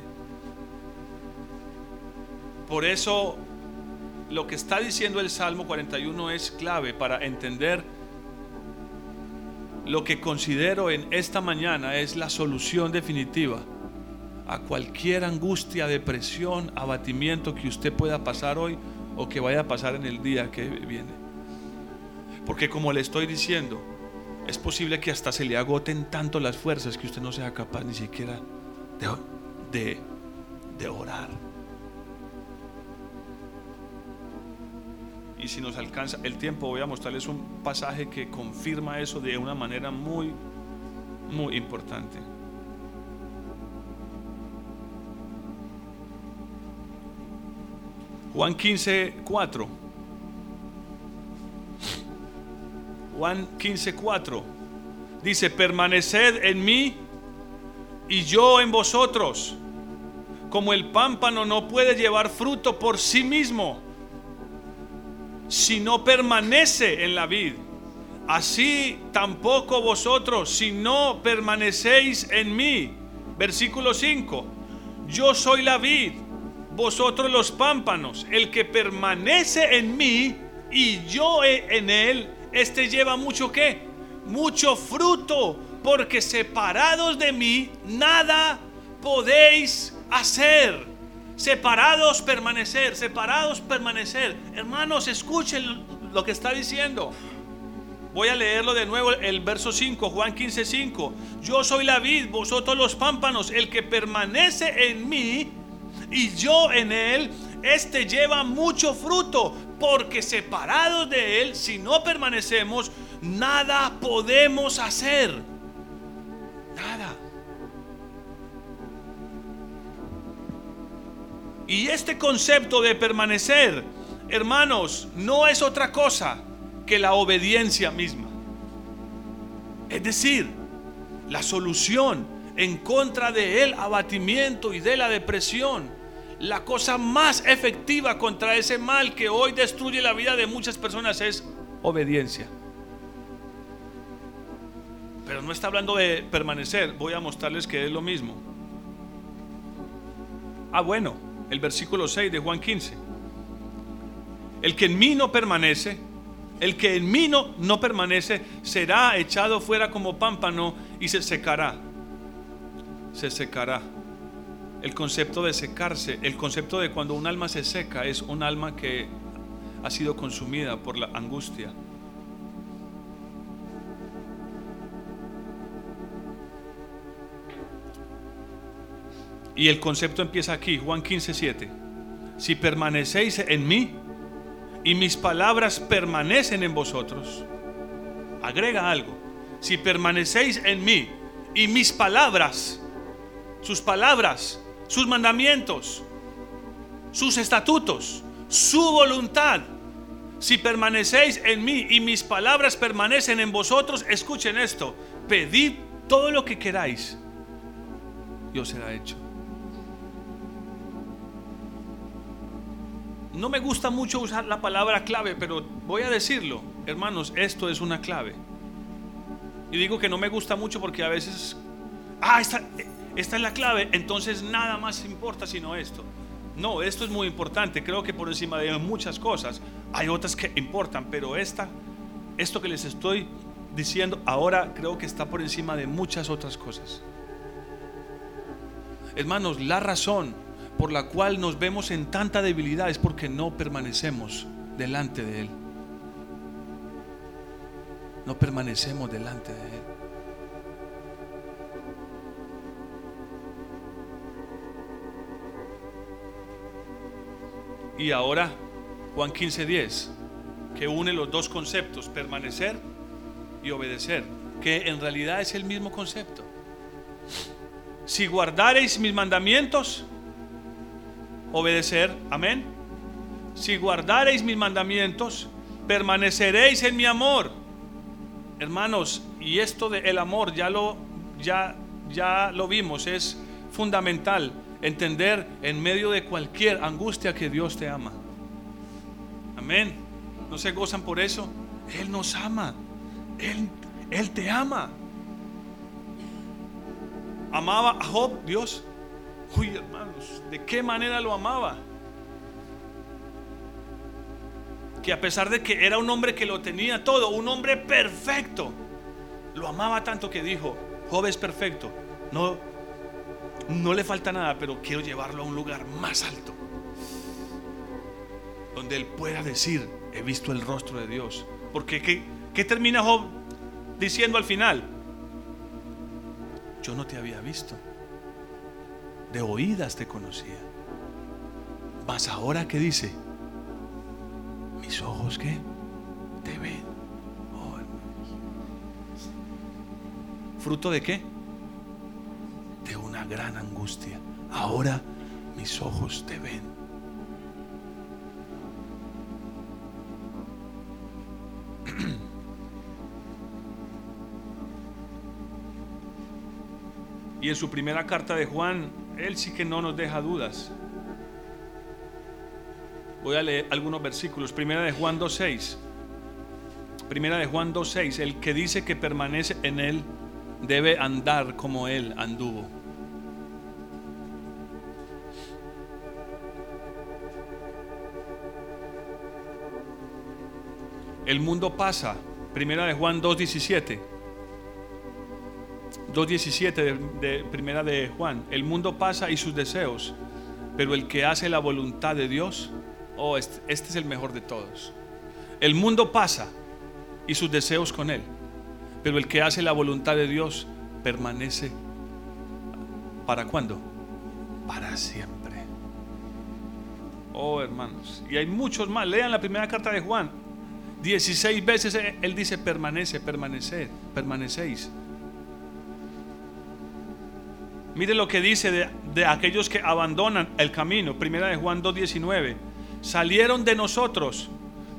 Por eso lo que está diciendo el Salmo 41 es clave para entender lo que considero en esta mañana es la solución definitiva a cualquier angustia, depresión, abatimiento que usted pueda pasar hoy o que vaya a pasar en el día que viene. Porque como le estoy diciendo, es posible que hasta se le agoten tanto las fuerzas que usted no sea capaz ni siquiera de, de, orar. Y si nos alcanza el tiempo, voy a mostrarles un pasaje que confirma eso de una manera muy, muy importante. Juan 15, 4. Juan 15, 4. Dice, permaneced en mí y yo en vosotros. Como el pámpano no puede llevar fruto por sí mismo, si no permanece en la vid. Así tampoco vosotros, si no permanecéis en mí. Versículo 5. Yo soy la vid vosotros los pámpanos, el que permanece en mí y yo en él, este lleva mucho qué? Mucho fruto, porque separados de mí nada podéis hacer. Separados permanecer, separados permanecer. Hermanos, escuchen lo que está diciendo. Voy a leerlo de nuevo el verso 5, Juan 15, 5. Yo soy la vid, vosotros los pámpanos, el que permanece en mí y yo en él, este lleva mucho fruto, porque separados de él, si no permanecemos, nada podemos hacer. Nada. Y este concepto de permanecer, hermanos, no es otra cosa que la obediencia misma. Es decir, la solución en contra del abatimiento y de la depresión la cosa más efectiva contra ese mal que hoy destruye la vida de muchas personas es obediencia. Pero no está hablando de permanecer, voy a mostrarles que es lo mismo. Ah, bueno, el versículo 6 de Juan 15. El que en mí no permanece, el que en mí no, no permanece, será echado fuera como pámpano y se secará. Se secará el concepto de secarse, el concepto de cuando un alma se seca es un alma que ha sido consumida por la angustia. Y el concepto empieza aquí, Juan 15, 7. Si permanecéis en mí y mis palabras permanecen en vosotros, agrega algo. Si permanecéis en mí y mis palabras, sus palabras sus mandamientos, sus estatutos, su voluntad, si permanecéis en mí y mis palabras permanecen en vosotros, escuchen esto, pedid todo lo que queráis y os será hecho. No me gusta mucho usar la palabra clave, pero voy a decirlo. Hermanos, esto es una clave. Y digo que no me gusta mucho porque a veces, ah, esta, esta es la clave, entonces nada más importa sino esto. No, esto es muy importante. Creo que por encima de muchas cosas hay otras que importan, pero esta, esto que les estoy diciendo ahora creo que está por encima de muchas otras cosas. Hermanos, la razón por la cual nos vemos en tanta debilidad es porque no permanecemos delante de Él. No permanecemos delante de Él. Y ahora Juan 15:10, que une los dos conceptos, permanecer y obedecer, que en realidad es el mismo concepto. Si guardareis mis mandamientos, obedecer, amén. Si guardareis mis mandamientos, permaneceréis en mi amor. Hermanos, y esto del el amor ya lo ya ya lo vimos, es fundamental entender en medio de cualquier angustia que Dios te ama. Amén. ¿No se gozan por eso? Él nos ama. Él, él te ama. Amaba a Job, Dios. Uy, hermanos, ¿de qué manera lo amaba? Que a pesar de que era un hombre que lo tenía todo, un hombre perfecto, lo amaba tanto que dijo, Job es perfecto. No, no le falta nada, pero quiero llevarlo a un lugar más alto. Donde él pueda decir, he visto el rostro de Dios. Porque ¿qué, termina Job diciendo al final? Yo no te había visto de oídas te conocía. Mas ahora que dice, mis ojos que te ven. Oh, ¿Fruto de qué? De una gran angustia. Ahora mis ojos te ven. Y en su primera carta de Juan, él sí que no nos deja dudas. Voy a leer algunos versículos. Primera de Juan 2.6. Primera de Juan 2.6. El que dice que permanece en Él debe andar como Él anduvo. El mundo pasa. Primera de Juan 2.17. 2.17 de, de, primera de Juan. El mundo pasa y sus deseos, pero el que hace la voluntad de Dios, oh, este, este es el mejor de todos. El mundo pasa y sus deseos con él, pero el que hace la voluntad de Dios permanece. ¿Para cuándo? Para siempre. Oh, hermanos. Y hay muchos más. Lean la primera carta de Juan. 16 veces él dice permanece, permanecer, permanecéis. Mire lo que dice de, aquellos que abandonan el camino. Primera de Juan 2.19. Salieron de nosotros,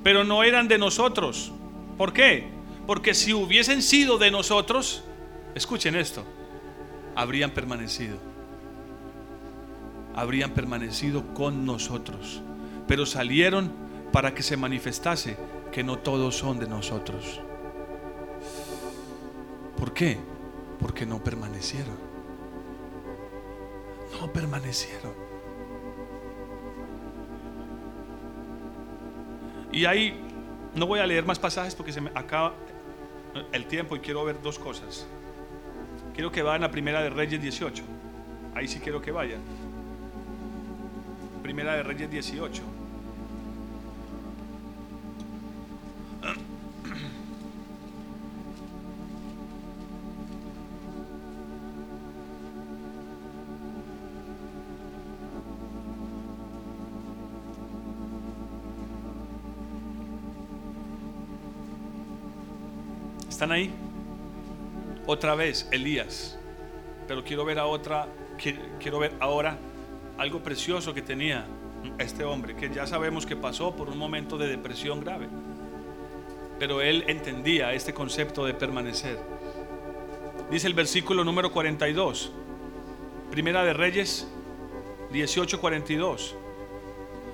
pero no eran de nosotros. ¿Por qué? Porque si hubiesen sido de nosotros, escuchen esto, habrían permanecido. Habrían permanecido con nosotros. Pero salieron para que se manifestase que no todos son de nosotros. ¿Por qué? Porque no permanecieron no permanecieron. Y ahí no voy a leer más pasajes porque se me acaba el tiempo y quiero ver dos cosas. Quiero que vayan a Primera de Reyes 18. Ahí sí quiero que vayan. Primera de Reyes 18. ¿Están ahí? Otra vez, Elías. Pero quiero ver a otra, quiero ver ahora algo precioso que tenía este hombre, que ya sabemos que pasó por un momento de depresión grave. Pero él entendía este concepto de permanecer. Dice el versículo número 42, Primera de Reyes 18:42.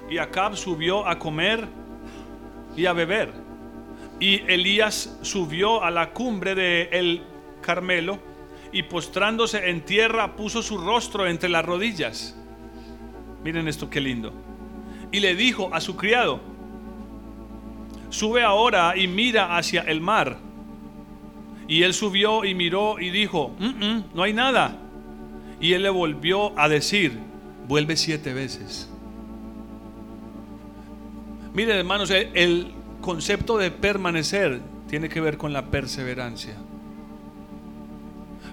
Y Acab subió a comer y a beber. Y Elías subió a la cumbre de el Carmelo y postrándose en tierra puso su rostro entre las rodillas. Miren esto qué lindo. Y le dijo a su criado, sube ahora y mira hacia el mar. Y él subió y miró y dijo, no hay nada. Y él le volvió a decir, vuelve siete veces. Miren hermanos, el concepto de permanecer tiene que ver con la perseverancia.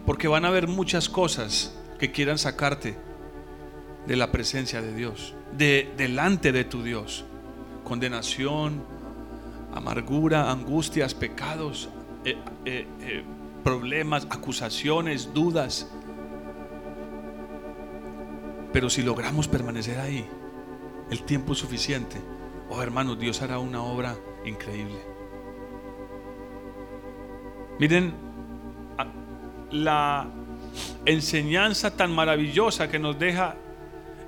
Porque van a haber muchas cosas que quieran sacarte de la presencia de Dios, de delante de tu Dios. Condenación, amargura, angustias, pecados, eh, eh, eh, problemas, acusaciones, dudas. Pero si logramos permanecer ahí el tiempo suficiente, oh hermanos, Dios hará una obra increíble. Miren, la enseñanza tan maravillosa que nos deja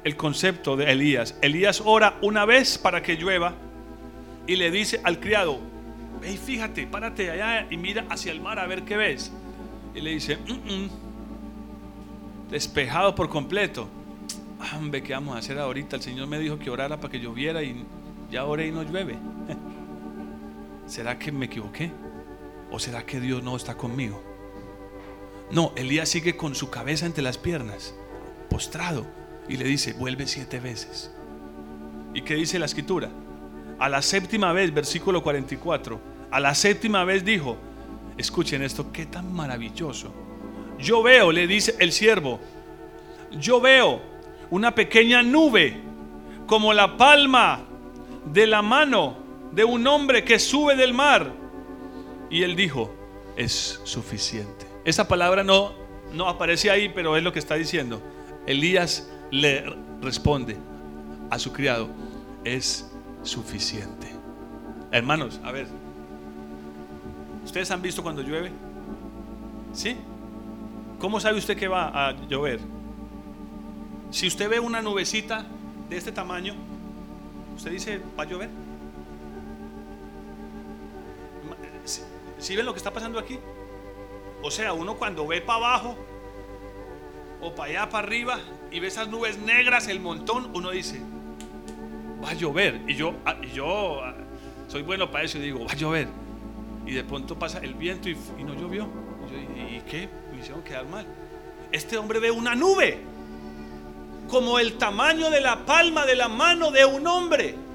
el concepto de Elías. Elías ora una vez para que llueva y le dice al criado, hey, fíjate, párate allá y mira hacia el mar a ver qué ves. Y le dice, mm, mm". despejado por completo. Hombre, ¿qué vamos a hacer ahorita? El Señor me dijo que orara para que lloviera y ya oré y no llueve. ¿Será que me equivoqué? ¿O será que Dios no está conmigo? No, Elías sigue con su cabeza entre las piernas, postrado, y le dice, vuelve siete veces. ¿Y qué dice la escritura? A la séptima vez, versículo 44, a la séptima vez dijo, escuchen esto, qué tan maravilloso. Yo veo, le dice el siervo, yo veo una pequeña nube como la palma de la mano de un hombre que sube del mar. Y él dijo, es suficiente. Esa palabra no, no aparece ahí, pero es lo que está diciendo. Elías le responde a su criado, es suficiente. Hermanos, a ver, ¿ustedes han visto cuando llueve? ¿Sí? ¿Cómo sabe usted que va a llover? Si usted ve una nubecita de este tamaño, usted dice, ¿va a llover? ¿Sí ven lo que está pasando aquí? O sea, uno cuando ve para abajo o para allá para arriba y ve esas nubes negras, el montón, uno dice, va a llover. Y yo, ah, yo ah, soy bueno para eso y digo, va a llover. Y de pronto pasa el viento y, no llovió. Y, ¿Y qué? Me hicieron quedar mal. Este hombre ve una nube como el tamaño de la palma de la mano de un hombre.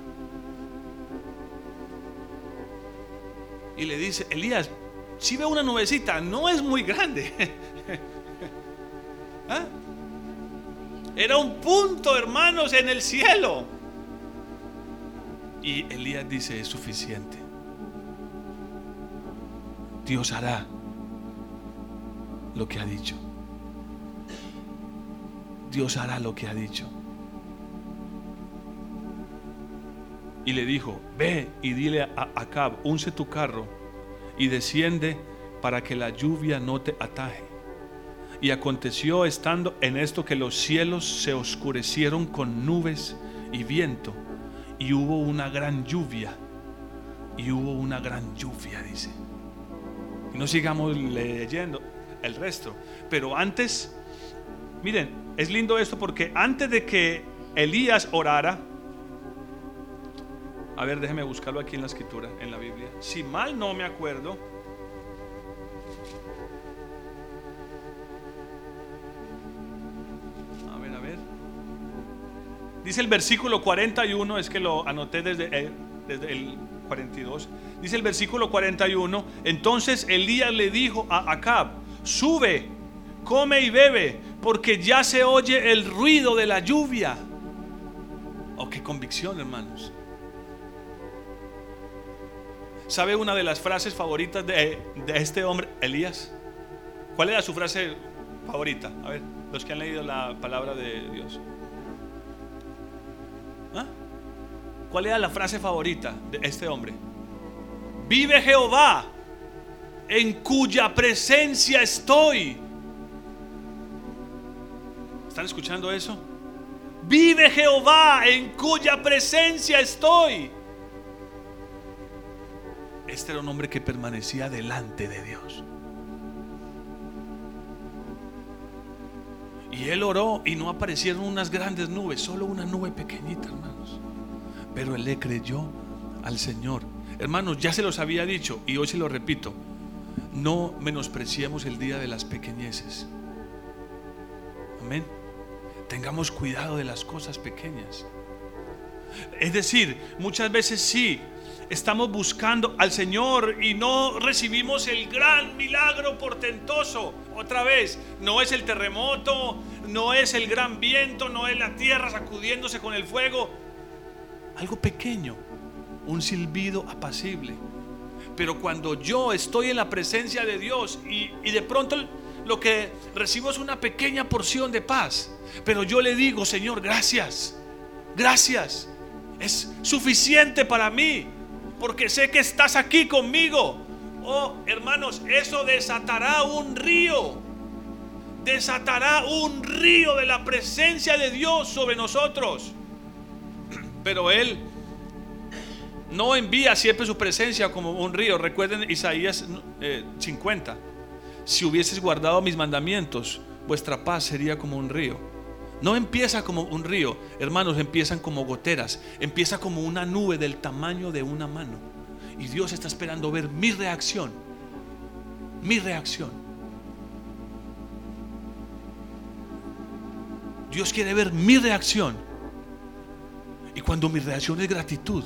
Y le dice, Elías, si ve una nubecita, no es muy grande. ¿Ah? Era un punto, hermanos, en el cielo. Y Elías dice, es suficiente. Dios hará lo que ha dicho. Dios hará lo que ha dicho. Y le dijo, ve y dile a Acab, unce tu carro y desciende para que la lluvia no te ataje. Y aconteció estando en esto que los cielos se oscurecieron con nubes y viento, y hubo una gran lluvia, y hubo una gran lluvia, dice. Y no sigamos leyendo el resto, pero antes, miren, es lindo esto porque antes de que Elías orara, a ver, déjeme buscarlo aquí en la escritura, en la Biblia. Si mal no me acuerdo, a ver, a ver. Dice el versículo 41, es que lo anoté desde el, desde el 42. Dice el versículo 41, entonces Elías le dijo a Acab, sube, come y bebe, porque ya se oye el ruido de la lluvia. Oh, qué convicción, hermanos. ¿Sabe una de las frases favoritas de, de este hombre, Elías? ¿Cuál era su frase favorita? A ver, los que han leído la palabra de Dios. ¿Ah? ¿Cuál era la frase favorita de este hombre? Vive Jehová, en cuya presencia estoy. ¿Están escuchando eso? Vive Jehová, en cuya presencia estoy. Este era un hombre que permanecía delante de Dios. Y él oró y no aparecieron unas grandes nubes, solo una nube pequeñita, hermanos. Pero él le creyó al Señor. Hermanos, ya se los había dicho y hoy se lo repito. No menospreciemos el día de las pequeñeces. Amén. Tengamos cuidado de las cosas pequeñas. Es decir, muchas veces sí, estamos buscando al Señor y no recibimos el gran milagro portentoso. Otra vez, no es el terremoto, no es el gran viento, no es la tierra sacudiéndose con el fuego. Algo pequeño, un silbido apacible. Pero cuando yo estoy en la presencia de Dios y, y de pronto lo que recibo es una pequeña porción de paz, pero yo le digo, Señor, gracias, gracias, es suficiente para mí porque sé que estás aquí conmigo. Oh, hermanos, eso desatará un río. Desatará un río de la presencia de Dios sobre nosotros. Pero Él no envía siempre su presencia como un río. Recuerden Isaías 50. Eh, si hubieses guardado mis mandamientos, vuestra paz sería como un río. No empieza como un río, hermanos, empiezan como goteras, empieza como una nube del tamaño de una mano. Y Dios está esperando ver mi reacción, mi reacción. Dios quiere ver mi reacción. Y cuando mi reacción es gratitud,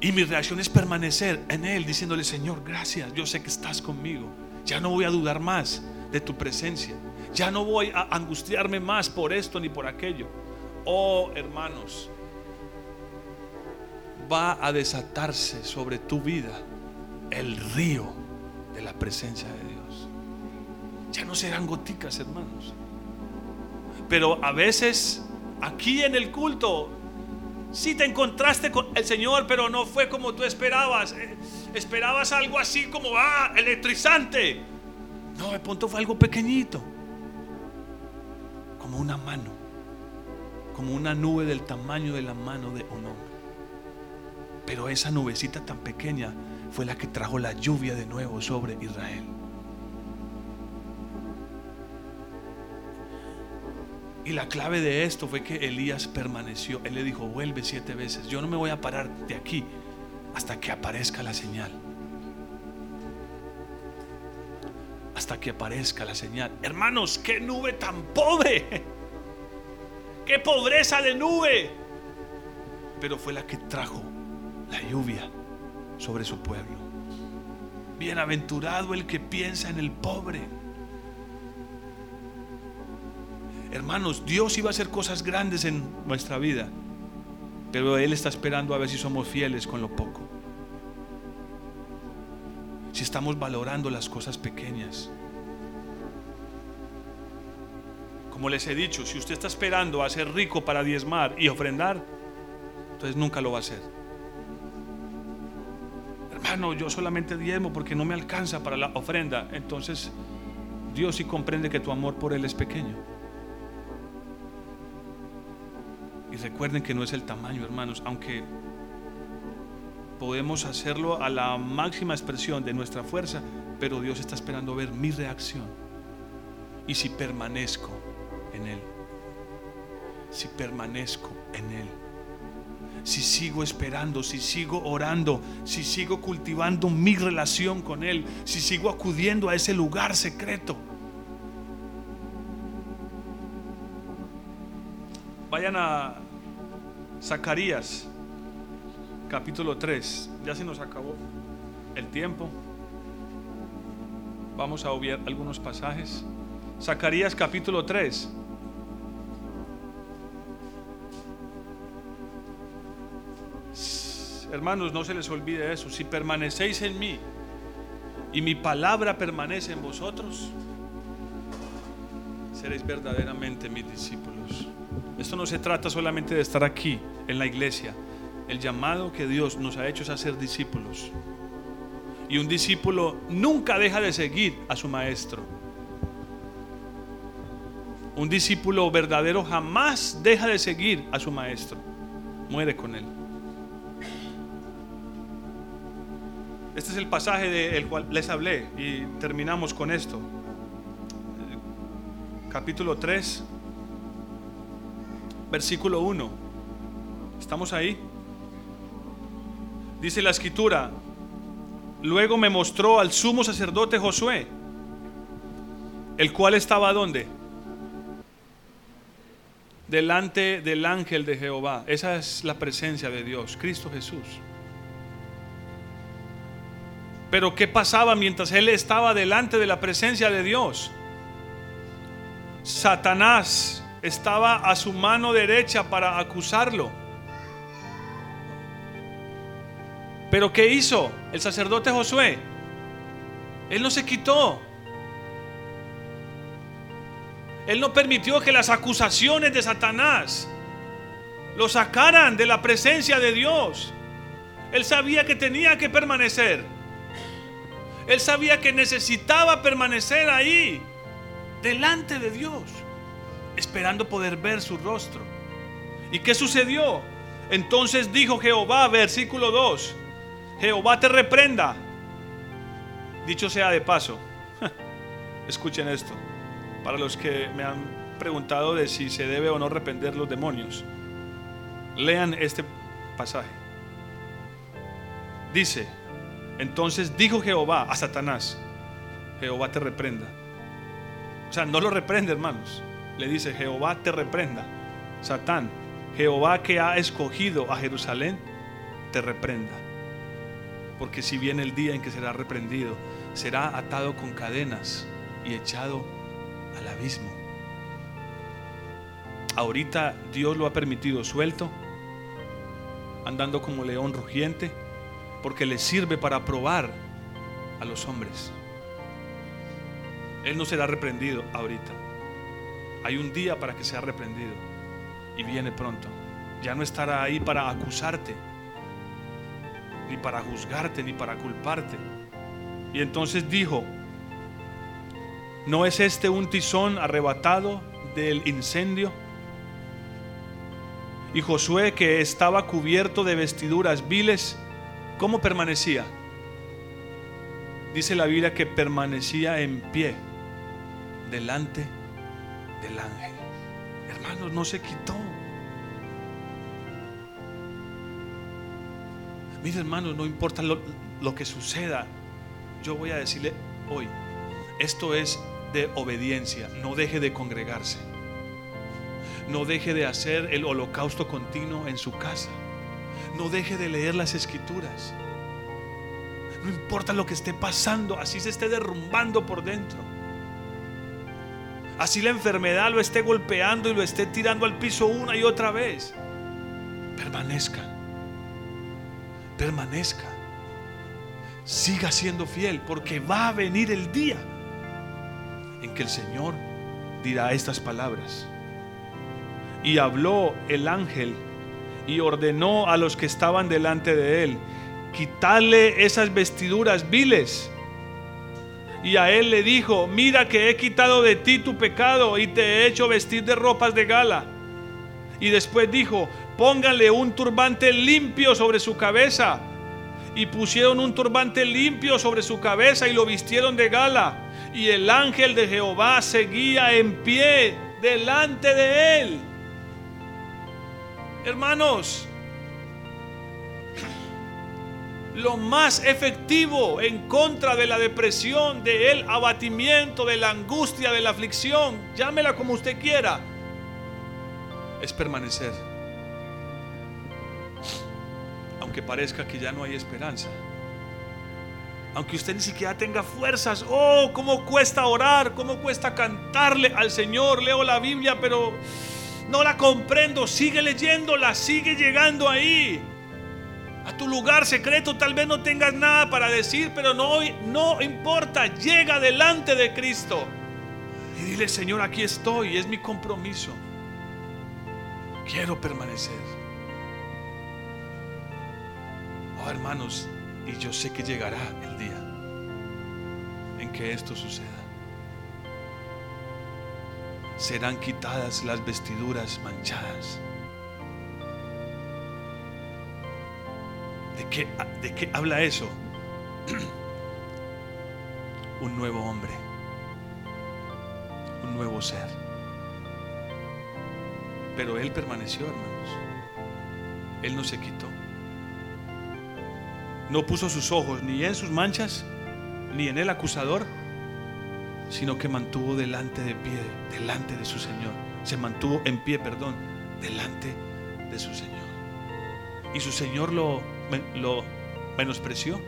y mi reacción es permanecer en Él, diciéndole, Señor, gracias, yo sé que estás conmigo. Ya no voy a dudar más de tu presencia. Ya no voy a angustiarme más por esto ni por aquello. Oh, hermanos, va a desatarse sobre tu vida el río de la presencia de Dios. Ya no serán goticas, hermanos. Pero a veces aquí en el culto si te encontraste con el Señor, pero no fue como tú esperabas. Eh, esperabas algo así como, ah, electrizante. No, de punto fue algo pequeñito como una mano, como una nube del tamaño de la mano de un hombre. Pero esa nubecita tan pequeña fue la que trajo la lluvia de nuevo sobre Israel. Y la clave de esto fue que Elías permaneció. Él le dijo, vuelve siete veces. Yo no me voy a parar de aquí hasta que aparezca la señal. Hasta que aparezca la señal. Hermanos, qué nube tan pobre. Qué pobreza de nube. Pero fue la que trajo la lluvia sobre su pueblo. Bienaventurado el que piensa en el pobre. Hermanos, Dios iba a hacer cosas grandes en nuestra vida, pero Él está esperando a ver si somos fieles con lo poco si estamos valorando las cosas pequeñas. Como les he dicho, si usted está esperando a ser rico para diezmar y ofrendar, entonces nunca lo va a hacer. Hermano, yo solamente diezmo porque no me alcanza para la ofrenda. Entonces Dios sí comprende que tu amor por Él es pequeño. Y recuerden que no es el tamaño, hermanos, aunque podemos hacerlo a la máxima expresión de nuestra fuerza, pero Dios está esperando ver mi reacción. Y si permanezco en Él, si permanezco en Él, si sigo esperando, si sigo orando, si sigo cultivando mi relación con Él, si sigo acudiendo a ese lugar secreto. Vayan a Zacarías capítulo 3. Ya se nos acabó el tiempo. Vamos a obviar algunos pasajes. Zacarías capítulo 3. hermanos, no se les olvide eso. Si permanecéis en mí y mi palabra permanece en vosotros, seréis verdaderamente mis discípulos. Esto no se trata solamente de estar aquí en la iglesia. El llamado que Dios nos ha hecho es a ser discípulos. Y un discípulo nunca deja de seguir a su maestro. Un discípulo verdadero jamás deja de seguir a su maestro. Muere con él. Este es el pasaje del cual les hablé y terminamos con esto. Capítulo 3, versículo 1. ¿Estamos ahí? Dice la escritura, luego me mostró al sumo sacerdote Josué, el cual estaba donde? Delante del ángel de Jehová. Esa es la presencia de Dios, Cristo Jesús. Pero ¿qué pasaba mientras él estaba delante de la presencia de Dios? Satanás estaba a su mano derecha para acusarlo. Pero ¿qué hizo el sacerdote Josué? Él no se quitó. Él no permitió que las acusaciones de Satanás lo sacaran de la presencia de Dios. Él sabía que tenía que permanecer. Él sabía que necesitaba permanecer ahí, delante de Dios, esperando poder ver su rostro. ¿Y qué sucedió? Entonces dijo Jehová, versículo 2, Jehová te reprenda. Dicho sea de paso, escuchen esto, para los que me han preguntado de si se debe o no reprender los demonios, lean este pasaje. Dice, entonces dijo Jehová a Satanás, Jehová te reprenda. O sea, no lo reprende, hermanos. Le dice, Jehová te reprenda. Satán, Jehová que ha escogido a Jerusalén, te reprenda. Porque si viene el día en que será reprendido, será atado con cadenas y echado al abismo. Ahorita Dios lo ha permitido suelto, andando como león rugiente porque le sirve para probar a los hombres. Él no será reprendido ahorita. Hay un día para que sea reprendido y viene pronto. Ya no estará ahí para acusarte, ni para juzgarte, ni para culparte. Y entonces dijo, ¿no es este un tizón arrebatado del incendio? Y Josué, que estaba cubierto de vestiduras viles, ¿Cómo permanecía? Dice la Biblia que permanecía en pie delante del ángel. Hermanos, no se quitó. Mire, hermanos, no importa lo, lo que suceda. Yo voy a decirle hoy, esto es de obediencia. No deje de congregarse. No deje de hacer el holocausto continuo en su casa. No deje de leer las escrituras. No importa lo que esté pasando, así se esté derrumbando por dentro. Así la enfermedad lo esté golpeando y lo esté tirando al piso una y otra vez. Permanezca. Permanezca. Siga siendo fiel porque va a venir el día en que el Señor dirá estas palabras. Y habló el ángel y ordenó a los que estaban delante de él, quitarle esas vestiduras viles. Y a él le dijo, mira que he quitado de ti tu pecado y te he hecho vestir de ropas de gala. Y después dijo, póngale un turbante limpio sobre su cabeza. Y pusieron un turbante limpio sobre su cabeza y lo vistieron de gala. Y el ángel de Jehová seguía en pie delante de él. Hermanos, lo más efectivo en contra de la depresión, del abatimiento, de la angustia, de la aflicción, llámela como usted quiera, es permanecer. Aunque parezca que ya no hay esperanza. Aunque usted ni siquiera tenga fuerzas. Oh, cómo cuesta orar, cómo cuesta cantarle al Señor. Leo la Biblia, pero no la comprendo. Sigue leyéndola, sigue llegando ahí. a tu lugar secreto. Tal vez no tengas nada para decir, pero no, no importa. Llega delante de Cristo y dile, Señor, aquí estoy. Es mi compromiso. Quiero permanecer. Oh, hermanos, y yo sé que llegará el día en que esto suceda. Serán quitadas las vestiduras manchadas ¿De qué, de qué habla eso? un nuevo hombre, un nuevo ser. Pero Él permaneció, hermanos. Él no se quitó. No puso sus ojos ni en sus manchas, ni en el acusador, sino que mantuvo delante de pie, delante de su Señor. Se mantuvo en pie, perdón, delante de su Señor. Y su Señor lo lo menospreció.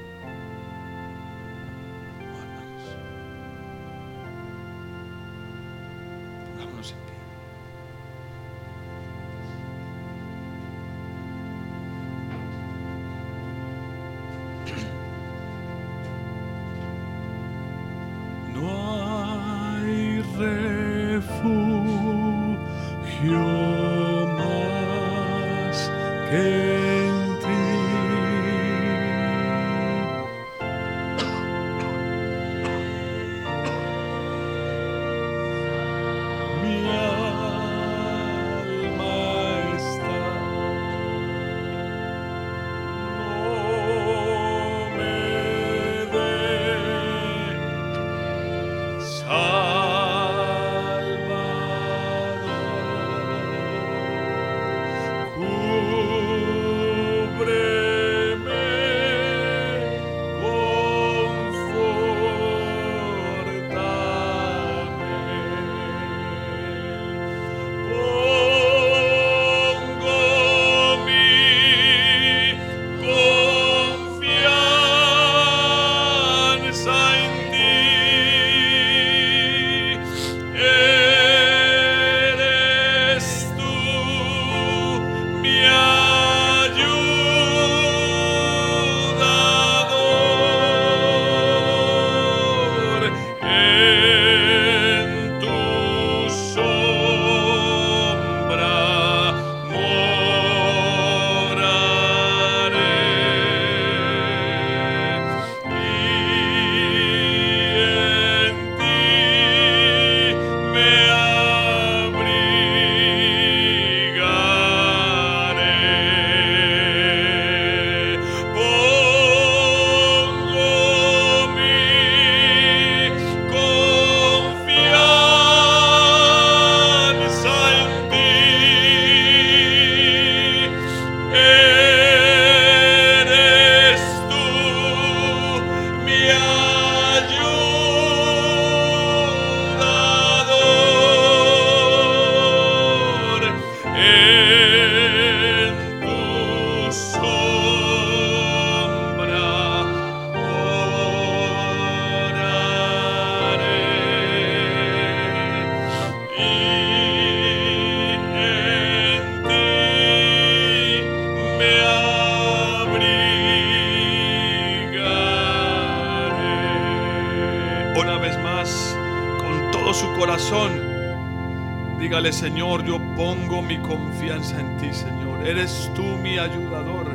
Señor, yo pongo mi confianza en ti, Señor. Eres tú mi ayudador.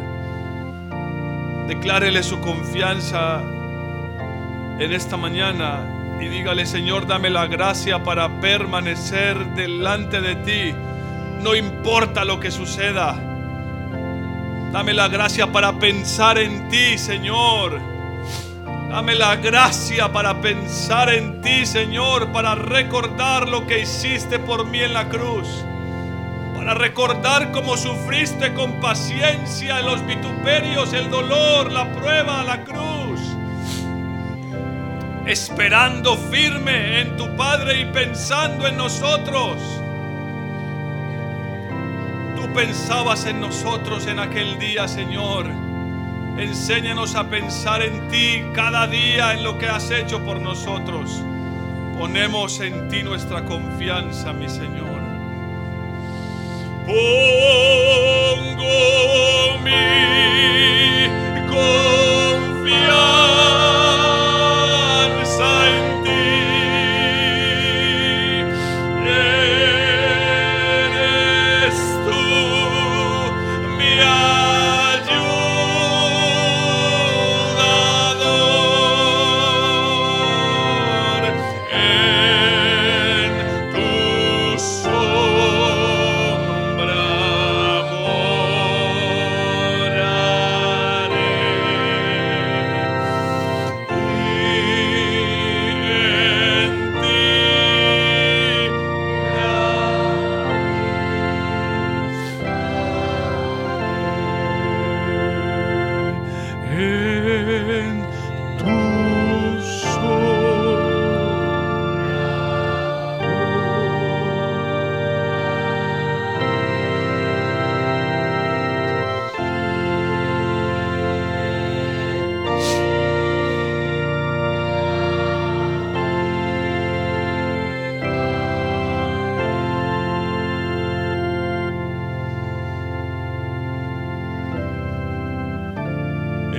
Declárele su confianza en esta mañana y dígale, Señor, dame la gracia para permanecer delante de ti. No importa lo que suceda. Dame la gracia para pensar en ti, Señor. Dame la gracia para pensar en ti, Señor, para recordar lo que hiciste por mí en la cruz. Para recordar cómo sufriste con paciencia los vituperios, el dolor, la prueba, la cruz. Esperando firme en tu Padre y pensando en nosotros. Tú pensabas en nosotros en aquel día, Señor Enséñanos a pensar en ti cada día, en lo que has hecho por nosotros. Ponemos en ti nuestra confianza, mi Señor. Pongo mi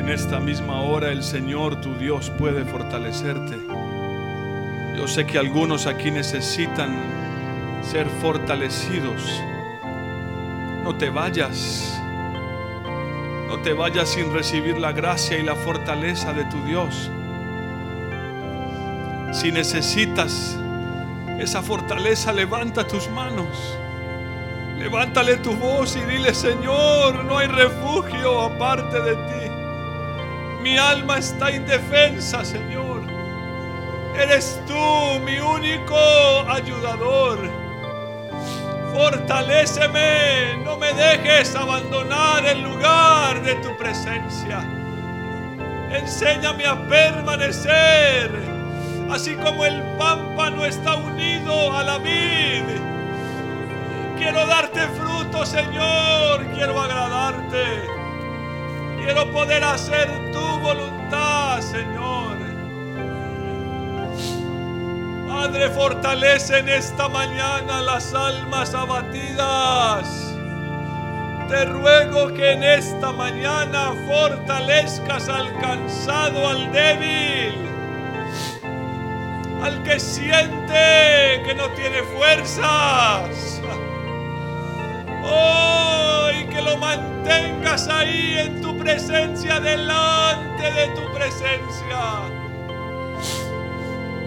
En esta misma hora el Señor tu Dios puede fortalecerte. Yo sé que algunos aquí necesitan ser fortalecidos. No te vayas. No te vayas sin recibir la gracia y la fortaleza de tu Dios. Si necesitas esa fortaleza, levanta tus manos. Levántale tu voz y dile, Señor, no hay refugio aparte de ti. Alma está indefensa, Señor. Eres tú mi único ayudador. Fortaléceme, no me dejes abandonar el lugar de tu presencia. Enséñame a permanecer así como el pámpano está unido a la vid. Quiero darte fruto, Señor, quiero agradarte. Quiero poder hacer tu voluntad, Señor. Padre, fortalece en esta mañana las almas abatidas. Te ruego que en esta mañana fortalezcas al cansado, al débil al que siente que no tiene fuerzas. Oh, y que lo mantengas ahí en tu presencia, delante de tu presencia.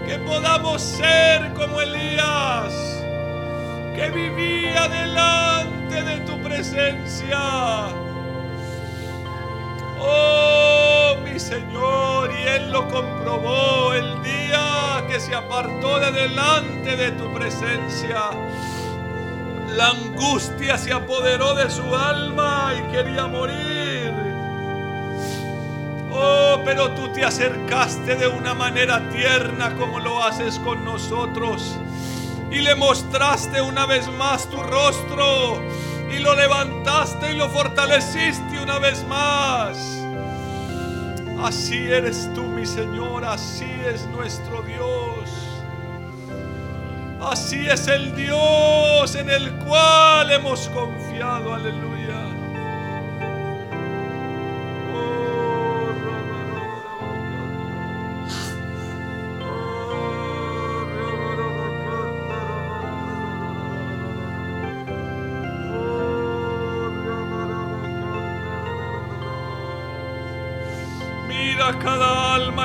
Que podamos ser como Elías, que vivía delante de tu presencia. Oh, mi Señor, y Él lo comprobó el día que se apartó de delante de tu presencia. La angustia se apoderó de su alma y quería morir. Oh, pero tú te acercaste de una manera tierna como lo haces con nosotros. Y le mostraste una vez más tu rostro. Y lo levantaste y lo fortaleciste una vez más. Así eres tú, mi Señor, así es nuestro Dios. Así es el Dios en el cual hemos confiado, aleluya.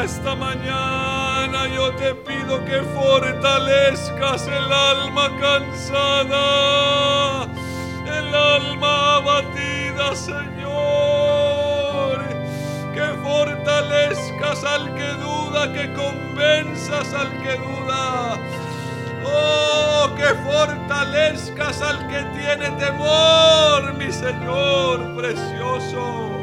esta mañana que fortalezcas el alma cansada, el alma abatida, Señor. Que fortalezcas al que duda, que convenzas al que duda. Oh, que fortalezcas al que tiene temor, mi Señor precioso.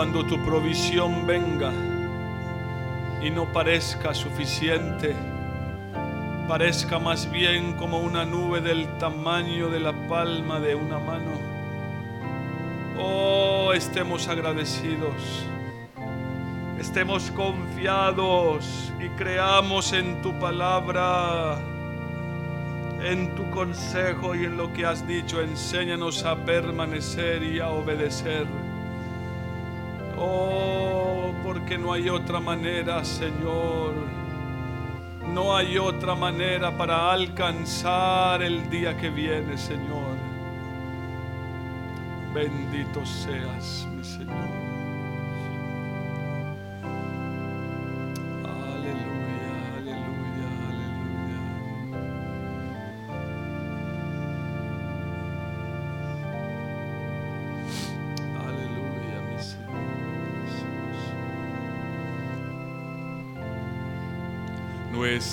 Cuando tu provisión venga y no parezca suficiente, parezca más bien como una nube del tamaño de la palma de una mano. Oh, estemos agradecidos, estemos confiados y creamos en tu palabra, en tu consejo y en lo que has dicho. Enséñanos a permanecer y a obedecer. Oh, porque no hay otra manera, Señor. No hay otra manera para alcanzar el día que viene, Señor. Bendito seas, mi Señor.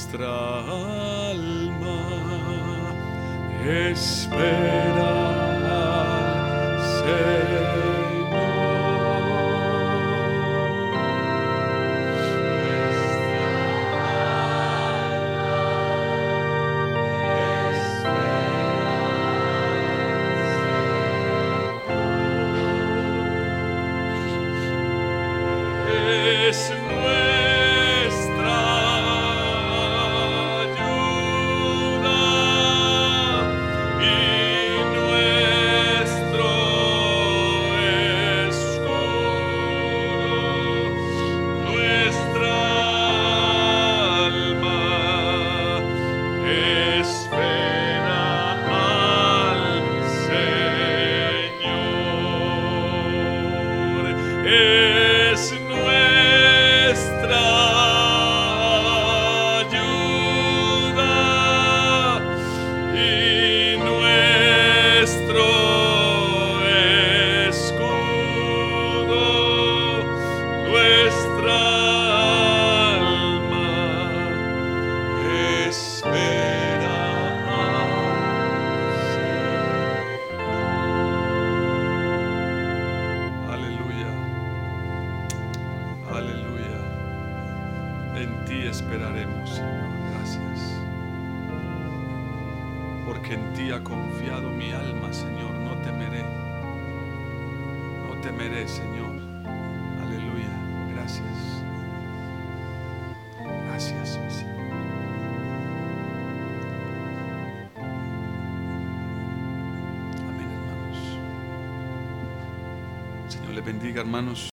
Nuestra hermanos.